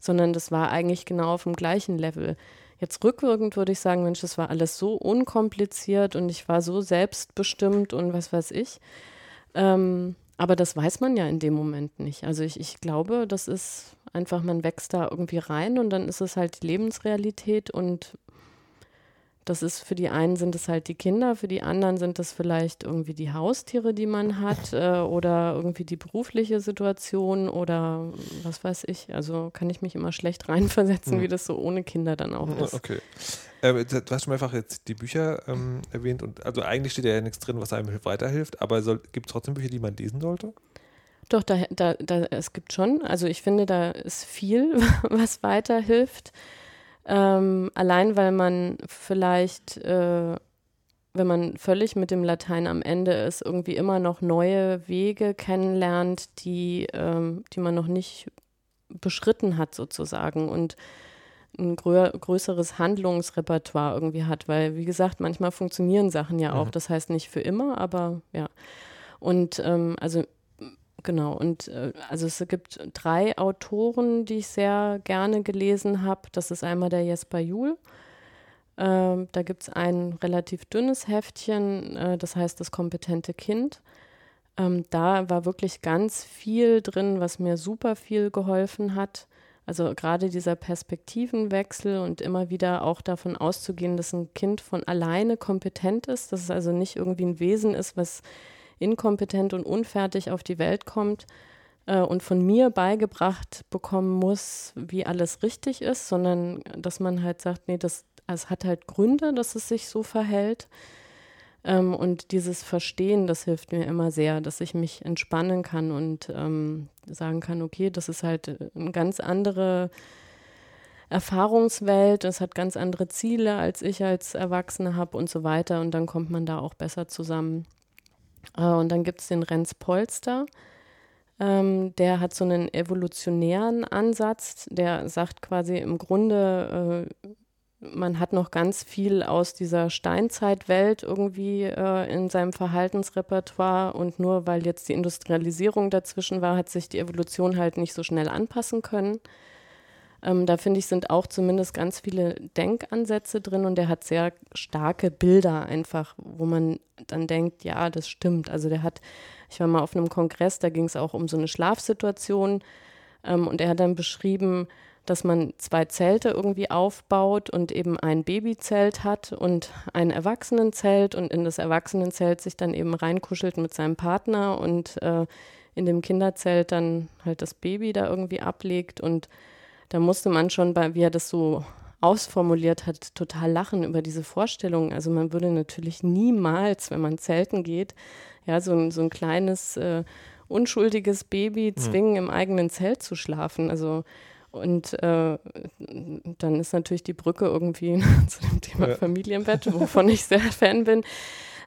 sondern das war eigentlich genau auf dem gleichen Level. Jetzt rückwirkend würde ich sagen, Mensch, das war alles so unkompliziert und ich war so selbstbestimmt und was weiß ich. Ähm, aber das weiß man ja in dem Moment nicht. Also ich, ich glaube, das ist einfach, man wächst da irgendwie rein und dann ist es halt die Lebensrealität und das ist für die einen sind es halt die Kinder, für die anderen sind es vielleicht irgendwie die Haustiere, die man hat *laughs* äh, oder irgendwie die berufliche Situation oder was weiß ich. Also kann ich mich immer schlecht *laughs* reinversetzen, hm. wie das so ohne Kinder dann auch ist. Okay. Äh, du hast schon mehrfach jetzt die Bücher ähm, erwähnt und also eigentlich steht ja nichts drin, was einem weiterhilft, aber gibt es trotzdem Bücher, die man lesen sollte? Doch, da, da, da, es gibt schon. Also ich finde, da ist viel, *laughs* was weiterhilft. Ähm, allein weil man vielleicht, äh, wenn man völlig mit dem Latein am Ende ist, irgendwie immer noch neue Wege kennenlernt, die, ähm, die man noch nicht beschritten hat sozusagen und ein grö größeres Handlungsrepertoire irgendwie hat, weil wie gesagt, manchmal funktionieren Sachen ja auch. Mhm. Das heißt nicht für immer, aber ja. Und ähm, also Genau, und äh, also es gibt drei Autoren, die ich sehr gerne gelesen habe. Das ist einmal der Jesper Juhl. Ähm, da gibt es ein relativ dünnes Heftchen, äh, das heißt Das kompetente Kind. Ähm, da war wirklich ganz viel drin, was mir super viel geholfen hat. Also gerade dieser Perspektivenwechsel und immer wieder auch davon auszugehen, dass ein Kind von alleine kompetent ist, dass es also nicht irgendwie ein Wesen ist, was inkompetent und unfertig auf die Welt kommt äh, und von mir beigebracht bekommen muss, wie alles richtig ist, sondern dass man halt sagt, nee, das, es hat halt Gründe, dass es sich so verhält. Ähm, und dieses Verstehen, das hilft mir immer sehr, dass ich mich entspannen kann und ähm, sagen kann, okay, das ist halt eine ganz andere Erfahrungswelt, es hat ganz andere Ziele, als ich als Erwachsene habe und so weiter. Und dann kommt man da auch besser zusammen. Äh, und dann gibt es den Renz Polster. Ähm, der hat so einen evolutionären Ansatz. Der sagt quasi im Grunde, äh, man hat noch ganz viel aus dieser Steinzeitwelt irgendwie äh, in seinem Verhaltensrepertoire und nur weil jetzt die Industrialisierung dazwischen war, hat sich die Evolution halt nicht so schnell anpassen können. Ähm, da finde ich, sind auch zumindest ganz viele Denkansätze drin und der hat sehr starke Bilder einfach, wo man dann denkt, ja, das stimmt. Also der hat, ich war mal auf einem Kongress, da ging es auch um so eine Schlafsituation ähm, und er hat dann beschrieben, dass man zwei Zelte irgendwie aufbaut und eben ein Babyzelt hat und ein Erwachsenenzelt und in das Erwachsenenzelt sich dann eben reinkuschelt mit seinem Partner und äh, in dem Kinderzelt dann halt das Baby da irgendwie ablegt und da musste man schon bei, wie er das so ausformuliert hat, total lachen über diese Vorstellung. Also man würde natürlich niemals, wenn man zelten geht, ja, so ein, so ein kleines, äh, unschuldiges Baby mhm. zwingen, mhm. im eigenen Zelt zu schlafen. Also und äh, dann ist natürlich die Brücke irgendwie *laughs* zu dem Thema ja. Familienbett, wovon ich sehr Fan bin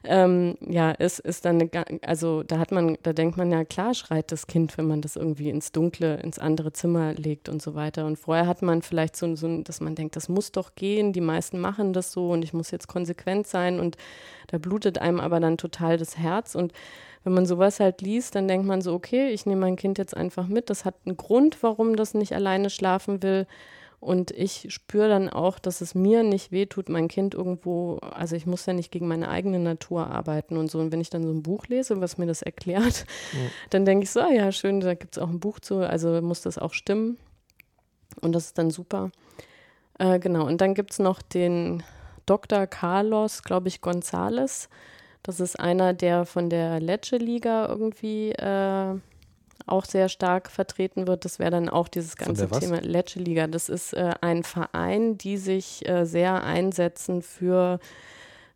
ähm, ja, ist, ist dann eine, also da hat man, da denkt man ja, klar schreit das Kind, wenn man das irgendwie ins Dunkle, ins andere Zimmer legt und so weiter. Und vorher hat man vielleicht so, so dass man denkt, das muss doch gehen, die meisten machen das so und ich muss jetzt konsequent sein und da blutet einem aber dann total das Herz und wenn man sowas halt liest, dann denkt man so, okay, ich nehme mein Kind jetzt einfach mit. Das hat einen Grund, warum das nicht alleine schlafen will. Und ich spüre dann auch, dass es mir nicht wehtut, mein Kind irgendwo, also ich muss ja nicht gegen meine eigene Natur arbeiten und so. Und wenn ich dann so ein Buch lese, was mir das erklärt, ja. dann denke ich so, ah ja, schön, da gibt es auch ein Buch zu, also muss das auch stimmen. Und das ist dann super. Äh, genau, und dann gibt es noch den Dr. Carlos, glaube ich, González. Das ist einer, der von der Lecce-Liga irgendwie äh, auch sehr stark vertreten wird. Das wäre dann auch dieses ganze Thema Lecce Liga. Das ist äh, ein Verein, die sich äh, sehr einsetzen für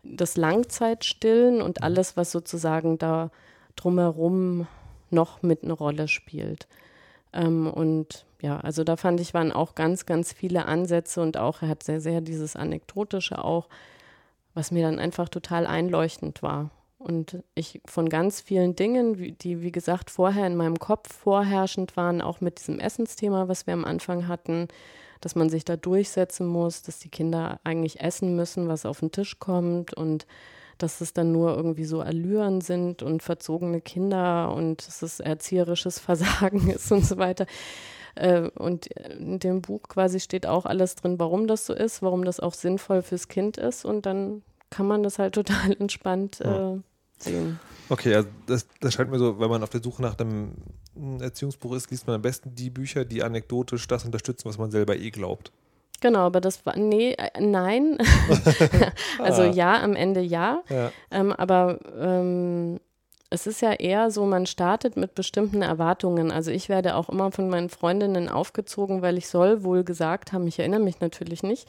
das Langzeitstillen und mhm. alles, was sozusagen da drumherum noch mit eine Rolle spielt. Ähm, und ja, also da fand ich, waren auch ganz, ganz viele Ansätze und auch, er hat sehr, sehr dieses Anekdotische auch, was mir dann einfach total einleuchtend war. Und ich von ganz vielen Dingen, die, wie gesagt, vorher in meinem Kopf vorherrschend waren, auch mit diesem Essensthema, was wir am Anfang hatten, dass man sich da durchsetzen muss, dass die Kinder eigentlich essen müssen, was auf den Tisch kommt und dass es dann nur irgendwie so Allüren sind und verzogene Kinder und dass es erzieherisches *laughs* Versagen ist und so weiter. Äh, und in dem Buch quasi steht auch alles drin, warum das so ist, warum das auch sinnvoll fürs Kind ist und dann kann man das halt *laughs* total entspannt äh, sehen. Okay, also das, das scheint mir so, wenn man auf der Suche nach einem Erziehungsbuch ist, liest man am besten die Bücher, die anekdotisch das unterstützen, was man selber eh glaubt. Genau, aber das war, nee, äh, nein. *laughs* *laughs* also ah. ja, am Ende ja. ja. Ähm, aber ähm, es ist ja eher so, man startet mit bestimmten Erwartungen. Also ich werde auch immer von meinen Freundinnen aufgezogen, weil ich soll wohl gesagt haben, ich erinnere mich natürlich nicht,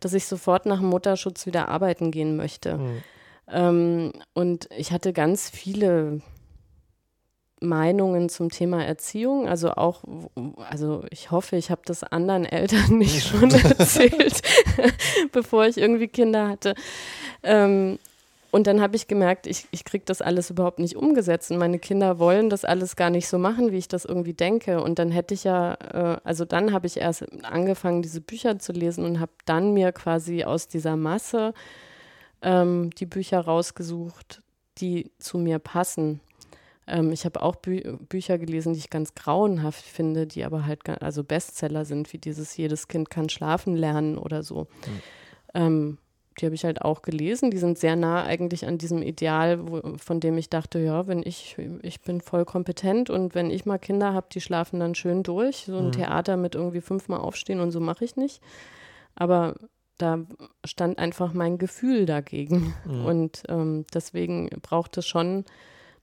dass ich sofort nach dem Mutterschutz wieder arbeiten gehen möchte. Mhm. Ähm, und ich hatte ganz viele Meinungen zum Thema Erziehung. Also auch, also ich hoffe, ich habe das anderen Eltern nicht *laughs* schon erzählt, *laughs* bevor ich irgendwie Kinder hatte. Ähm, und dann habe ich gemerkt, ich, ich kriege das alles überhaupt nicht umgesetzt. Und meine Kinder wollen das alles gar nicht so machen, wie ich das irgendwie denke. Und dann hätte ich ja, äh, also dann habe ich erst angefangen, diese Bücher zu lesen und habe dann mir quasi aus dieser Masse ähm, die Bücher rausgesucht, die zu mir passen. Ähm, ich habe auch Bü Bücher gelesen, die ich ganz grauenhaft finde, die aber halt also Bestseller sind, wie dieses Jedes Kind kann schlafen lernen oder so. Mhm. Ähm, die habe ich halt auch gelesen. Die sind sehr nah eigentlich an diesem Ideal, wo, von dem ich dachte, ja, wenn ich, ich bin voll kompetent und wenn ich mal Kinder habe, die schlafen dann schön durch. So ein mhm. Theater mit irgendwie fünfmal aufstehen und so mache ich nicht. Aber da stand einfach mein Gefühl dagegen. Mhm. Und ähm, deswegen braucht es schon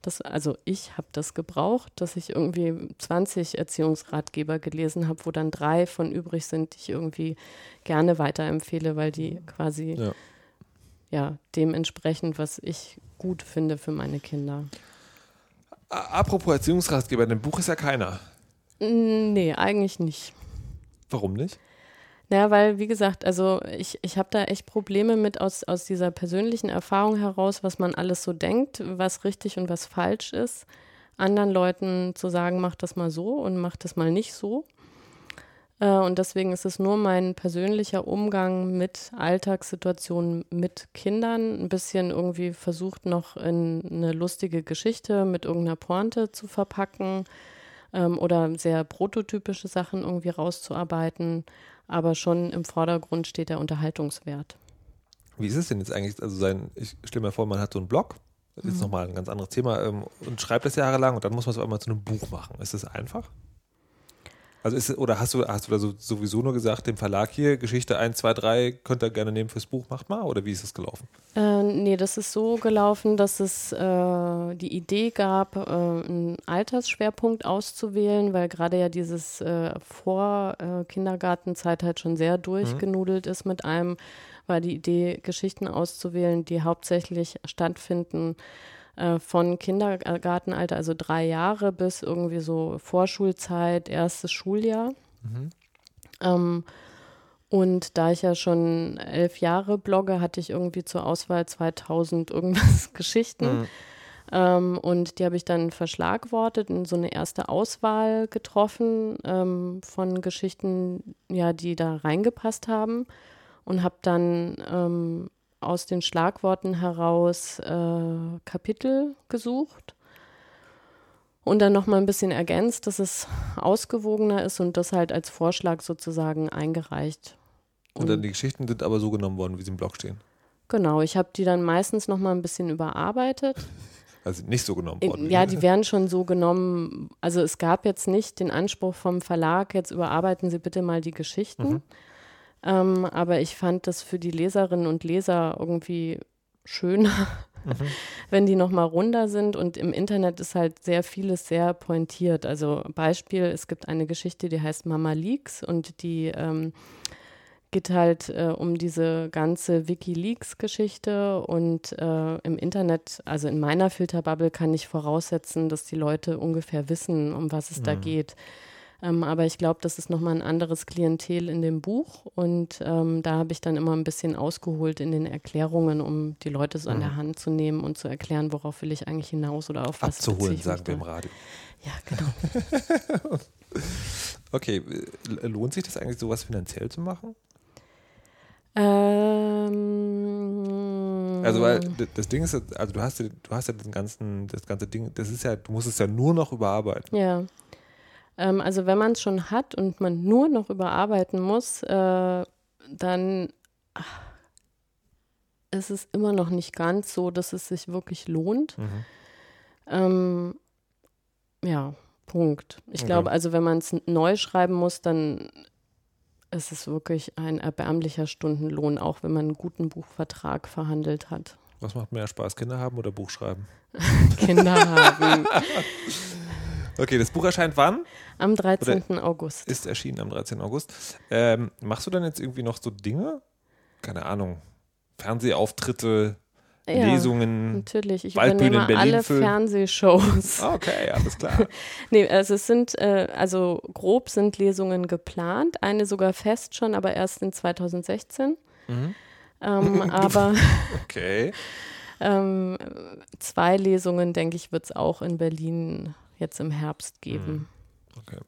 das, also ich habe das gebraucht, dass ich irgendwie 20 Erziehungsratgeber gelesen habe, wo dann drei von übrig sind, die ich irgendwie gerne weiterempfehle, weil die quasi ja, ja dementsprechend, was ich gut finde für meine Kinder. Apropos Erziehungsratgeber, in dem Buch ist ja keiner. Nee, eigentlich nicht. Warum nicht? Naja, weil, wie gesagt, also ich, ich habe da echt Probleme mit aus, aus dieser persönlichen Erfahrung heraus, was man alles so denkt, was richtig und was falsch ist, anderen Leuten zu sagen, mach das mal so und mach das mal nicht so. Äh, und deswegen ist es nur mein persönlicher Umgang mit Alltagssituationen mit Kindern, ein bisschen irgendwie versucht noch in eine lustige Geschichte mit irgendeiner Pointe zu verpacken ähm, oder sehr prototypische Sachen irgendwie rauszuarbeiten aber schon im Vordergrund steht der Unterhaltungswert. Wie ist es denn jetzt eigentlich? Also sein, ich stelle mir vor, man hat so einen Blog, das ist mhm. nochmal ein ganz anderes Thema, ähm, und schreibt das jahrelang und dann muss man es auf einmal zu einem Buch machen. Ist das einfach? Also ist, oder hast du, hast du da so, sowieso nur gesagt, dem Verlag hier, Geschichte 1, 2, 3, könnt ihr gerne nehmen fürs Buch, macht mal? Oder wie ist das gelaufen? Äh, nee, das ist so gelaufen, dass es äh, die Idee gab, äh, einen Altersschwerpunkt auszuwählen, weil gerade ja dieses äh, Vor-Kindergartenzeit halt schon sehr durchgenudelt mhm. ist mit einem, war die Idee, Geschichten auszuwählen, die hauptsächlich stattfinden äh, von Kindergartenalter, also drei Jahre, bis irgendwie so Vorschulzeit, erstes Schuljahr. Mhm. Ähm, und da ich ja schon elf Jahre blogge, hatte ich irgendwie zur Auswahl 2000 irgendwas *laughs* Geschichten. Mhm. Ähm, und die habe ich dann verschlagwortet und so eine erste Auswahl getroffen ähm, von Geschichten, ja, die da reingepasst haben. Und habe dann ähm, aus den Schlagworten heraus äh, Kapitel gesucht und dann nochmal ein bisschen ergänzt, dass es ausgewogener ist und das halt als Vorschlag sozusagen eingereicht. Und, und dann die Geschichten sind aber so genommen worden, wie sie im Blog stehen. Genau, ich habe die dann meistens nochmal ein bisschen überarbeitet. *laughs* Also nicht so genommen worden. Ja, die werden schon so genommen. Also es gab jetzt nicht den Anspruch vom Verlag, jetzt überarbeiten Sie bitte mal die Geschichten. Mhm. Ähm, aber ich fand das für die Leserinnen und Leser irgendwie schöner, *laughs* wenn die nochmal runder sind. Und im Internet ist halt sehr vieles sehr pointiert. Also Beispiel, es gibt eine Geschichte, die heißt Mama Leaks und die ähm, geht halt äh, um diese ganze WikiLeaks-Geschichte und äh, im Internet, also in meiner Filterbubble kann ich voraussetzen, dass die Leute ungefähr wissen, um was es mhm. da geht. Ähm, aber ich glaube, das ist nochmal ein anderes Klientel in dem Buch. Und ähm, da habe ich dann immer ein bisschen ausgeholt in den Erklärungen, um die Leute so mhm. an der mhm. Hand zu nehmen und zu erklären, worauf will ich eigentlich hinaus oder auf was Abzuholen, sagen wir im Radio. Ja, genau. *laughs* okay, lohnt sich das eigentlich, sowas finanziell zu machen? Ähm, also weil das Ding ist, also du hast, du hast ja den ganzen, das ganze Ding, das ist ja, du musst es ja nur noch überarbeiten. Ja. Ähm, also wenn man es schon hat und man nur noch überarbeiten muss, äh, dann ach, ist es immer noch nicht ganz so, dass es sich wirklich lohnt. Mhm. Ähm, ja, Punkt. Ich okay. glaube, also wenn man es neu schreiben muss, dann es ist wirklich ein erbärmlicher Stundenlohn, auch wenn man einen guten Buchvertrag verhandelt hat. Was macht mehr Spaß, Kinder haben oder Buch schreiben? *laughs* Kinder haben. *laughs* Okay, das Buch erscheint wann? Am 13. Oder August. Ist erschienen am 13. August. Ähm, machst du dann jetzt irgendwie noch so Dinge? Keine Ahnung. Fernsehauftritte, ja, Lesungen. Natürlich, ich Waldbühne übernehme alle füllen. Fernsehshows. Okay, alles klar. *laughs* nee, also es sind, äh, also grob sind Lesungen geplant, eine sogar fest schon, aber erst in 2016. Mhm. Ähm, *laughs* aber *laughs* okay. ähm, zwei Lesungen, denke ich, wird es auch in Berlin jetzt im Herbst geben. Mhm. Okay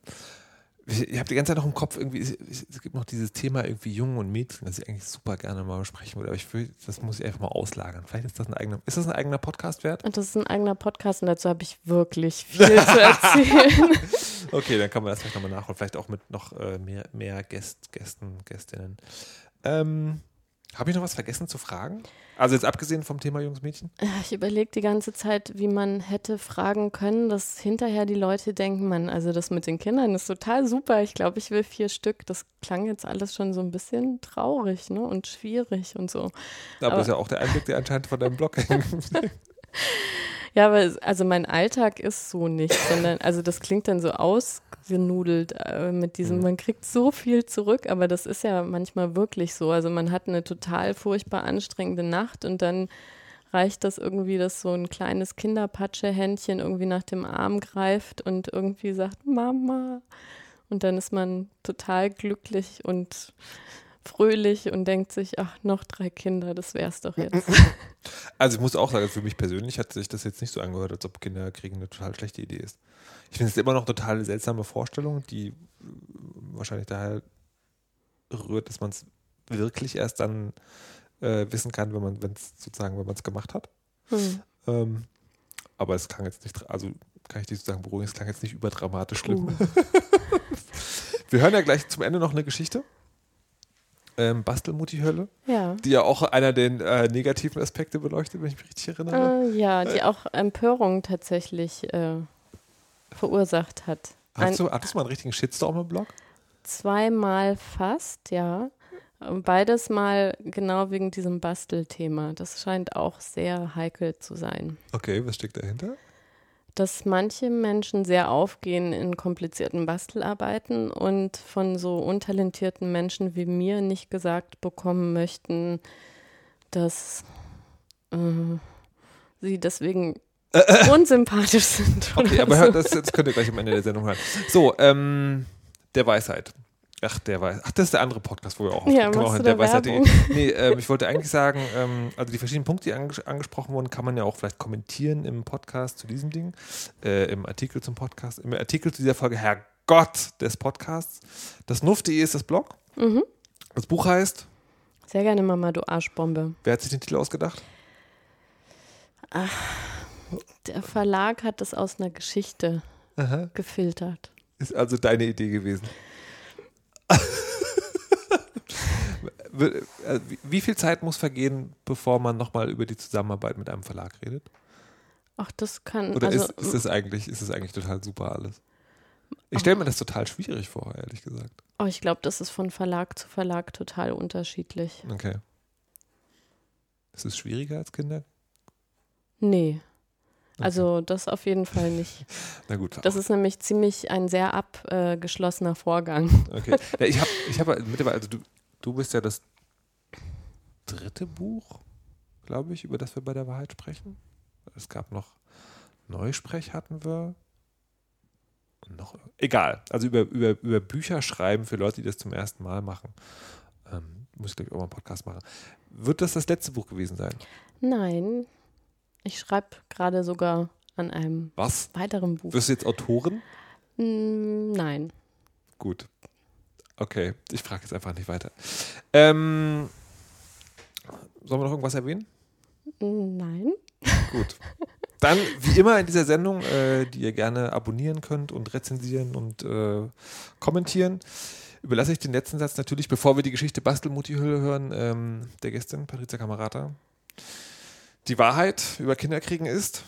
ich habe die ganze Zeit noch im Kopf irgendwie, es gibt noch dieses Thema irgendwie Jungen und Mädchen, das ich eigentlich super gerne mal besprechen würde, aber ich will, das muss ich einfach mal auslagern. Vielleicht ist das ein eigener, ist das ein eigener Podcast wert? Und das ist ein eigener Podcast und dazu habe ich wirklich viel zu erzählen. *laughs* *laughs* okay, dann kann man das vielleicht nochmal nachholen, vielleicht auch mit noch äh, mehr, mehr Gäst, Gästen, Gästinnen. Ähm, habe ich noch was vergessen zu fragen? Also jetzt abgesehen vom Thema Jungs, Mädchen? Ich überlege die ganze Zeit, wie man hätte fragen können, dass hinterher die Leute denken, man, also das mit den Kindern ist total super. Ich glaube, ich will vier Stück. Das klang jetzt alles schon so ein bisschen traurig ne? und schwierig und so. Aber, Aber ist ja auch der Einblick, der anscheinend von deinem Blog *laughs* hängt. Ja, aber also mein Alltag ist so nicht, sondern also das klingt dann so ausgenudelt äh, mit diesem, mhm. man kriegt so viel zurück, aber das ist ja manchmal wirklich so. Also man hat eine total furchtbar anstrengende Nacht und dann reicht das irgendwie, dass so ein kleines Kinderpatschehändchen irgendwie nach dem Arm greift und irgendwie sagt, Mama. Und dann ist man total glücklich und fröhlich und denkt sich, ach, noch drei Kinder, das wär's doch jetzt. *laughs* Also ich muss auch sagen, für mich persönlich hat sich das jetzt nicht so angehört, als ob Kinder kriegen eine total schlechte Idee ist. Ich finde es immer noch eine total seltsame Vorstellung, die wahrscheinlich daher rührt, dass man es wirklich erst dann äh, wissen kann, wenn man, wenn es sozusagen, wenn man es gemacht hat. Hm. Ähm, aber es klang jetzt nicht, also kann ich dich sozusagen beruhigen, es klang jetzt nicht überdramatisch schlimm. Uh. *laughs* Wir hören ja gleich zum Ende noch eine Geschichte ähm, Bastelmutti-Hölle, ja. die ja auch einer der äh, negativen Aspekte beleuchtet, wenn ich mich richtig erinnere. Äh, ja, die auch Empörung tatsächlich äh, verursacht hat. Hast du, hattest du mal einen richtigen Shitstorm im Blog? Zweimal fast, ja. Beides mal genau wegen diesem Bastelthema. Das scheint auch sehr heikel zu sein. Okay, was steckt dahinter? Dass manche Menschen sehr aufgehen in komplizierten Bastelarbeiten und von so untalentierten Menschen wie mir nicht gesagt bekommen möchten, dass äh, sie deswegen *laughs* unsympathisch sind. Okay, aber so. das, das könnt ihr gleich am Ende der Sendung hören. So, ähm, der Weisheit. Ach, der weiß. Ach, das ist der andere Podcast, wo wir auch auf ja, auch der weiß *laughs* Nee, ähm, ich wollte eigentlich sagen, ähm, also die verschiedenen Punkte, die anges angesprochen wurden, kann man ja auch vielleicht kommentieren im Podcast zu diesem Ding, äh, im Artikel zum Podcast, im Artikel zu dieser Folge Herrgott des Podcasts. Das Nuff.de ist das Blog. Mhm. Das Buch heißt Sehr gerne Mama, du Arschbombe. Wer hat sich den Titel ausgedacht? Ach, der Verlag hat das aus einer Geschichte Aha. gefiltert. Ist also deine Idee gewesen. Äh, wie viel Zeit muss vergehen, bevor man nochmal über die Zusammenarbeit mit einem Verlag redet? Ach, das kann. Oder also, ist, ist, es eigentlich, ist es eigentlich total super alles? Ich stelle mir das total schwierig vor, ehrlich gesagt. Oh, ich glaube, das ist von Verlag zu Verlag total unterschiedlich. Okay. Ist es schwieriger als Kinder? Nee. Also das auf jeden Fall nicht. *laughs* Na gut. Das ist nämlich ziemlich ein sehr abgeschlossener Vorgang. Okay. Ja, ich habe ich hab mittlerweile, also du, du bist ja das dritte Buch, glaube ich, über das wir bei der Wahrheit sprechen. Es gab noch Neusprech hatten wir. Und noch, egal. Also über, über, über Bücher schreiben für Leute, die das zum ersten Mal machen. Ähm, muss ich, glaube ich, auch mal einen Podcast machen. Wird das das letzte Buch gewesen sein? Nein. Ich schreibe gerade sogar an einem Was? weiteren Buch. Wirst du jetzt Autorin? Mm, Nein. Gut. Okay, ich frage jetzt einfach nicht weiter. Ähm, sollen wir noch irgendwas erwähnen? Nein. Gut. Dann, wie immer in dieser Sendung, äh, die ihr gerne abonnieren könnt und rezensieren und äh, kommentieren, überlasse ich den letzten Satz natürlich, bevor wir die Geschichte Bastelmutti-Hülle hören, ähm, der Gästin, Patrizia Kamerata. Die Wahrheit über Kinderkriegen ist,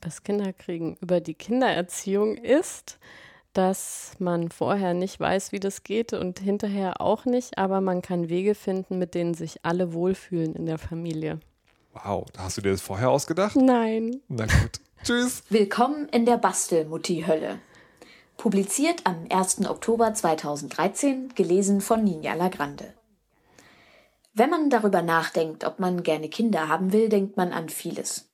Das Kinderkriegen über die Kindererziehung ist, dass man vorher nicht weiß, wie das geht und hinterher auch nicht, aber man kann Wege finden, mit denen sich alle wohlfühlen in der Familie. wow, da hast du dir das vorher ausgedacht? Nein. Na gut. *laughs* Tschüss. Willkommen in der Bastelmutti-Hölle. Publiziert am 1. Oktober 2013, gelesen von Ninja Lagrande. Wenn man darüber nachdenkt, ob man gerne Kinder haben will, denkt man an vieles.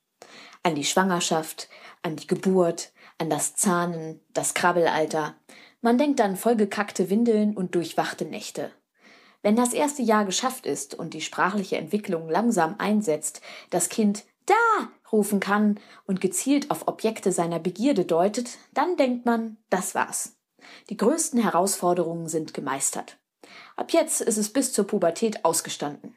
An die Schwangerschaft, an die Geburt, an das Zahnen, das Krabbelalter. Man denkt an vollgekackte Windeln und durchwachte Nächte. Wenn das erste Jahr geschafft ist und die sprachliche Entwicklung langsam einsetzt, das Kind da rufen kann und gezielt auf Objekte seiner Begierde deutet, dann denkt man, das war's. Die größten Herausforderungen sind gemeistert. Ab jetzt ist es bis zur Pubertät ausgestanden.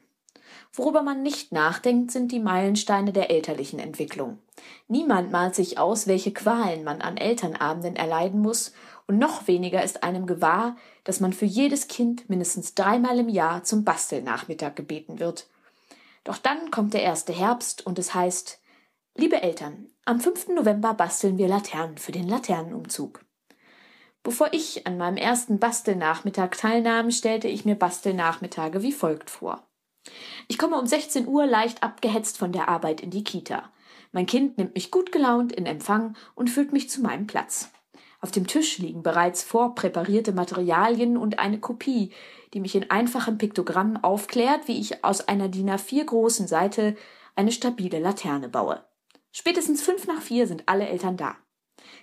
Worüber man nicht nachdenkt, sind die Meilensteine der elterlichen Entwicklung. Niemand malt sich aus, welche Qualen man an Elternabenden erleiden muss, und noch weniger ist einem gewahr, dass man für jedes Kind mindestens dreimal im Jahr zum Bastelnachmittag gebeten wird. Doch dann kommt der erste Herbst und es heißt, liebe Eltern, am 5. November basteln wir Laternen für den Laternenumzug. Bevor ich an meinem ersten Bastelnachmittag teilnahm, stellte ich mir Bastelnachmittage wie folgt vor. Ich komme um 16 Uhr leicht abgehetzt von der Arbeit in die Kita. Mein Kind nimmt mich gut gelaunt in Empfang und führt mich zu meinem Platz. Auf dem Tisch liegen bereits vorpräparierte Materialien und eine Kopie, die mich in einfachem Piktogramm aufklärt, wie ich aus einer DIN A4 großen Seite eine stabile Laterne baue. Spätestens fünf nach vier sind alle Eltern da.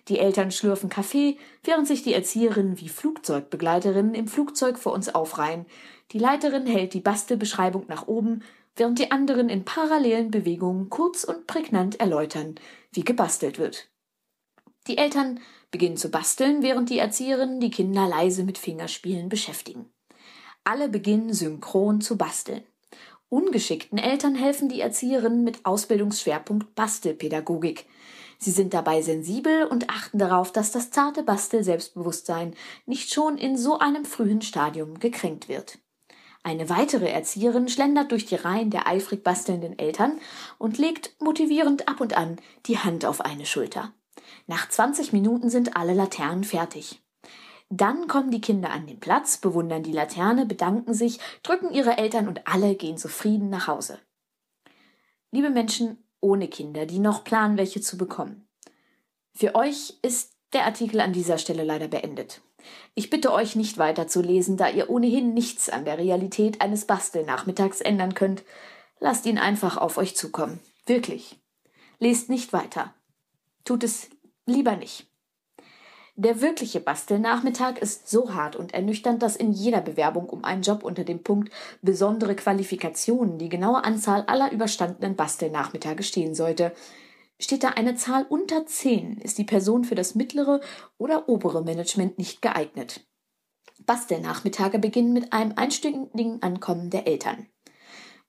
Die Eltern schlürfen Kaffee, während sich die Erzieherinnen wie Flugzeugbegleiterinnen im Flugzeug vor uns aufreihen. Die Leiterin hält die Bastelbeschreibung nach oben, während die anderen in parallelen Bewegungen kurz und prägnant erläutern, wie gebastelt wird. Die Eltern beginnen zu basteln, während die Erzieherinnen die Kinder leise mit Fingerspielen beschäftigen. Alle beginnen synchron zu basteln. Ungeschickten Eltern helfen die Erzieherinnen mit Ausbildungsschwerpunkt Bastelpädagogik. Sie sind dabei sensibel und achten darauf, dass das zarte Bastel-Selbstbewusstsein nicht schon in so einem frühen Stadium gekränkt wird. Eine weitere Erzieherin schlendert durch die Reihen der eifrig bastelnden Eltern und legt motivierend ab und an die Hand auf eine Schulter. Nach 20 Minuten sind alle Laternen fertig. Dann kommen die Kinder an den Platz, bewundern die Laterne, bedanken sich, drücken ihre Eltern und alle gehen zufrieden nach Hause. Liebe Menschen ohne Kinder, die noch planen, welche zu bekommen. Für euch ist der Artikel an dieser Stelle leider beendet. Ich bitte euch nicht weiter zu lesen, da ihr ohnehin nichts an der Realität eines Bastelnachmittags ändern könnt. Lasst ihn einfach auf euch zukommen. Wirklich. Lest nicht weiter. Tut es lieber nicht. Der wirkliche Bastelnachmittag ist so hart und ernüchternd, dass in jeder Bewerbung um einen Job unter dem Punkt besondere Qualifikationen die genaue Anzahl aller überstandenen Bastelnachmittage stehen sollte. Steht da eine Zahl unter 10, ist die Person für das mittlere oder obere Management nicht geeignet. Bastelnachmittage beginnen mit einem einstündigen Ankommen der Eltern.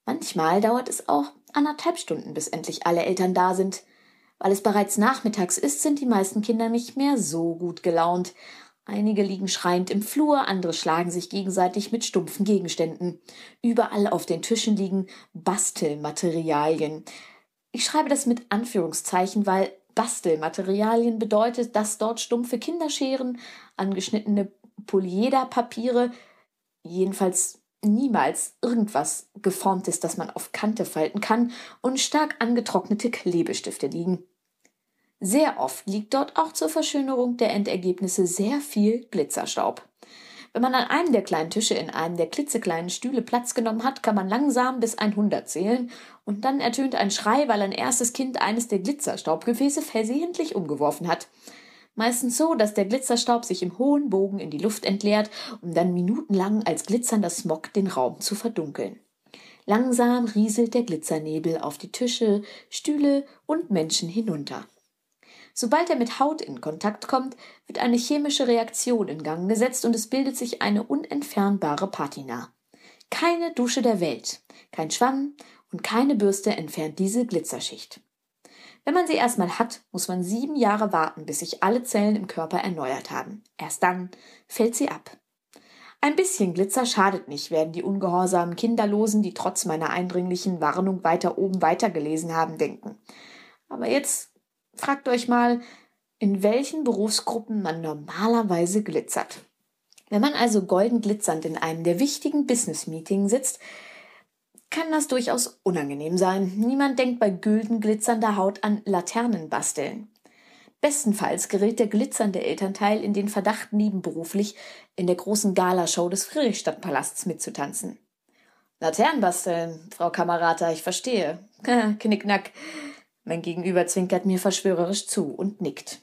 Manchmal dauert es auch anderthalb Stunden, bis endlich alle Eltern da sind. Weil es bereits nachmittags ist, sind die meisten Kinder nicht mehr so gut gelaunt. Einige liegen schreiend im Flur, andere schlagen sich gegenseitig mit stumpfen Gegenständen. Überall auf den Tischen liegen Bastelmaterialien. Ich schreibe das mit Anführungszeichen, weil Bastelmaterialien bedeutet, dass dort stumpfe Kinderscheren, angeschnittene Polyederpapiere, jedenfalls niemals irgendwas geformtes, das man auf Kante falten kann und stark angetrocknete Klebestifte liegen. Sehr oft liegt dort auch zur Verschönerung der Endergebnisse sehr viel Glitzerstaub. Wenn man an einem der kleinen Tische in einem der klitzekleinen Stühle Platz genommen hat, kann man langsam bis 100 zählen und dann ertönt ein Schrei, weil ein erstes Kind eines der Glitzerstaubgefäße versehentlich umgeworfen hat. Meistens so, dass der Glitzerstaub sich im hohen Bogen in die Luft entleert, um dann minutenlang als glitzernder Smog den Raum zu verdunkeln. Langsam rieselt der Glitzernebel auf die Tische, Stühle und Menschen hinunter. Sobald er mit Haut in Kontakt kommt, wird eine chemische Reaktion in Gang gesetzt und es bildet sich eine unentfernbare Patina. Keine Dusche der Welt, kein Schwamm und keine Bürste entfernt diese Glitzerschicht. Wenn man sie erstmal hat, muss man sieben Jahre warten, bis sich alle Zellen im Körper erneuert haben. Erst dann fällt sie ab. Ein bisschen Glitzer schadet nicht, werden die ungehorsamen Kinderlosen, die trotz meiner eindringlichen Warnung weiter oben weitergelesen haben, denken. Aber jetzt Fragt euch mal, in welchen Berufsgruppen man normalerweise glitzert. Wenn man also golden glitzernd in einem der wichtigen Business-Meetings sitzt, kann das durchaus unangenehm sein. Niemand denkt bei gülden glitzernder Haut an Laternenbasteln. Bestenfalls gerät der glitzernde Elternteil in den Verdacht, nebenberuflich in der großen Galashow des Friedrichstadtpalasts mitzutanzen. Laternenbasteln, Frau Kamerata, ich verstehe. Knickknack. Mein Gegenüber zwinkert mir verschwörerisch zu und nickt.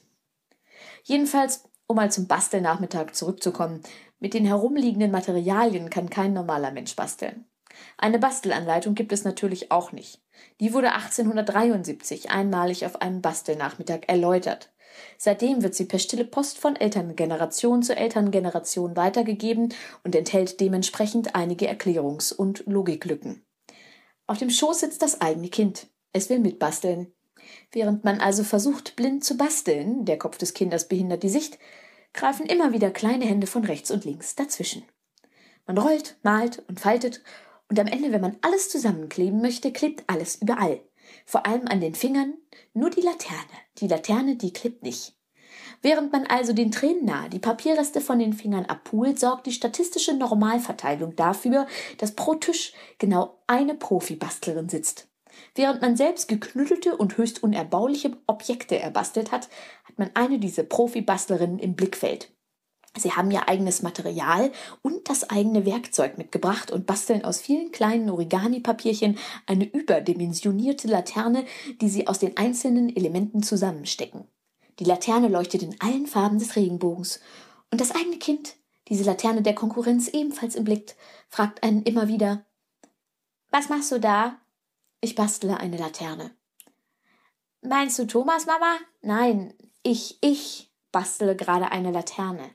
Jedenfalls, um mal zum Bastelnachmittag zurückzukommen, mit den herumliegenden Materialien kann kein normaler Mensch basteln. Eine Bastelanleitung gibt es natürlich auch nicht. Die wurde 1873 einmalig auf einem Bastelnachmittag erläutert. Seitdem wird sie per stille Post von Elterngeneration zu Elterngeneration weitergegeben und enthält dementsprechend einige Erklärungs- und Logiklücken. Auf dem Schoß sitzt das eigene Kind. Es will mitbasteln. Während man also versucht, blind zu basteln, der Kopf des Kindes behindert die Sicht, greifen immer wieder kleine Hände von rechts und links dazwischen. Man rollt, malt und faltet, und am Ende, wenn man alles zusammenkleben möchte, klebt alles überall. Vor allem an den Fingern, nur die Laterne. Die Laterne, die klebt nicht. Während man also den Tränen nahe die Papierreste von den Fingern abpult, sorgt die statistische Normalverteilung dafür, dass pro Tisch genau eine Profibastlerin sitzt. Während man selbst geknüttelte und höchst unerbauliche Objekte erbastelt hat, hat man eine dieser Profi-Bastlerinnen im Blickfeld. Sie haben ihr eigenes Material und das eigene Werkzeug mitgebracht und basteln aus vielen kleinen Origami-Papierchen eine überdimensionierte Laterne, die sie aus den einzelnen Elementen zusammenstecken. Die Laterne leuchtet in allen Farben des Regenbogens. Und das eigene Kind, diese Laterne der Konkurrenz ebenfalls im Blick, fragt einen immer wieder, was machst du da? Ich bastle eine Laterne. Meinst du Thomas, Mama? Nein, ich, ich bastele gerade eine Laterne.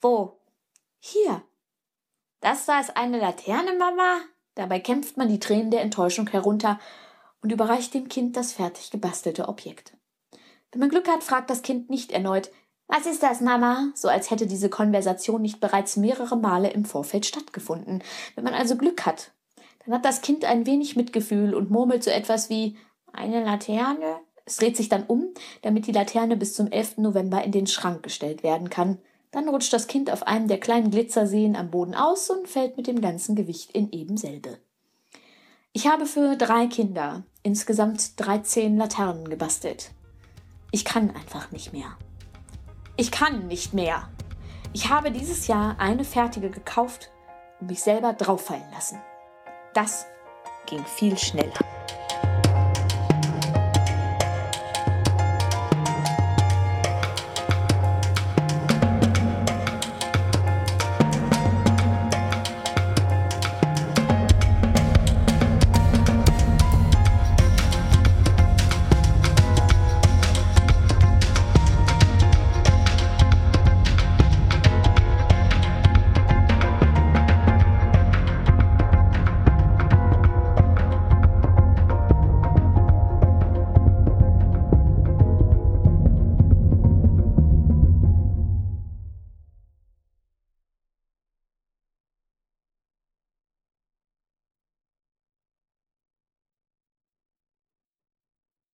Wo? Hier. Das da ist eine Laterne, Mama? Dabei kämpft man die Tränen der Enttäuschung herunter und überreicht dem Kind das fertig gebastelte Objekt. Wenn man Glück hat, fragt das Kind nicht erneut, was ist das, Mama? So als hätte diese Konversation nicht bereits mehrere Male im Vorfeld stattgefunden. Wenn man also Glück hat, dann hat das Kind ein wenig Mitgefühl und murmelt so etwas wie eine Laterne. Es dreht sich dann um, damit die Laterne bis zum 11. November in den Schrank gestellt werden kann. Dann rutscht das Kind auf einem der kleinen Glitzerseen am Boden aus und fällt mit dem ganzen Gewicht in ebenselbe. Ich habe für drei Kinder insgesamt 13 Laternen gebastelt. Ich kann einfach nicht mehr. Ich kann nicht mehr. Ich habe dieses Jahr eine fertige gekauft und mich selber drauffallen lassen. Das ging viel schneller.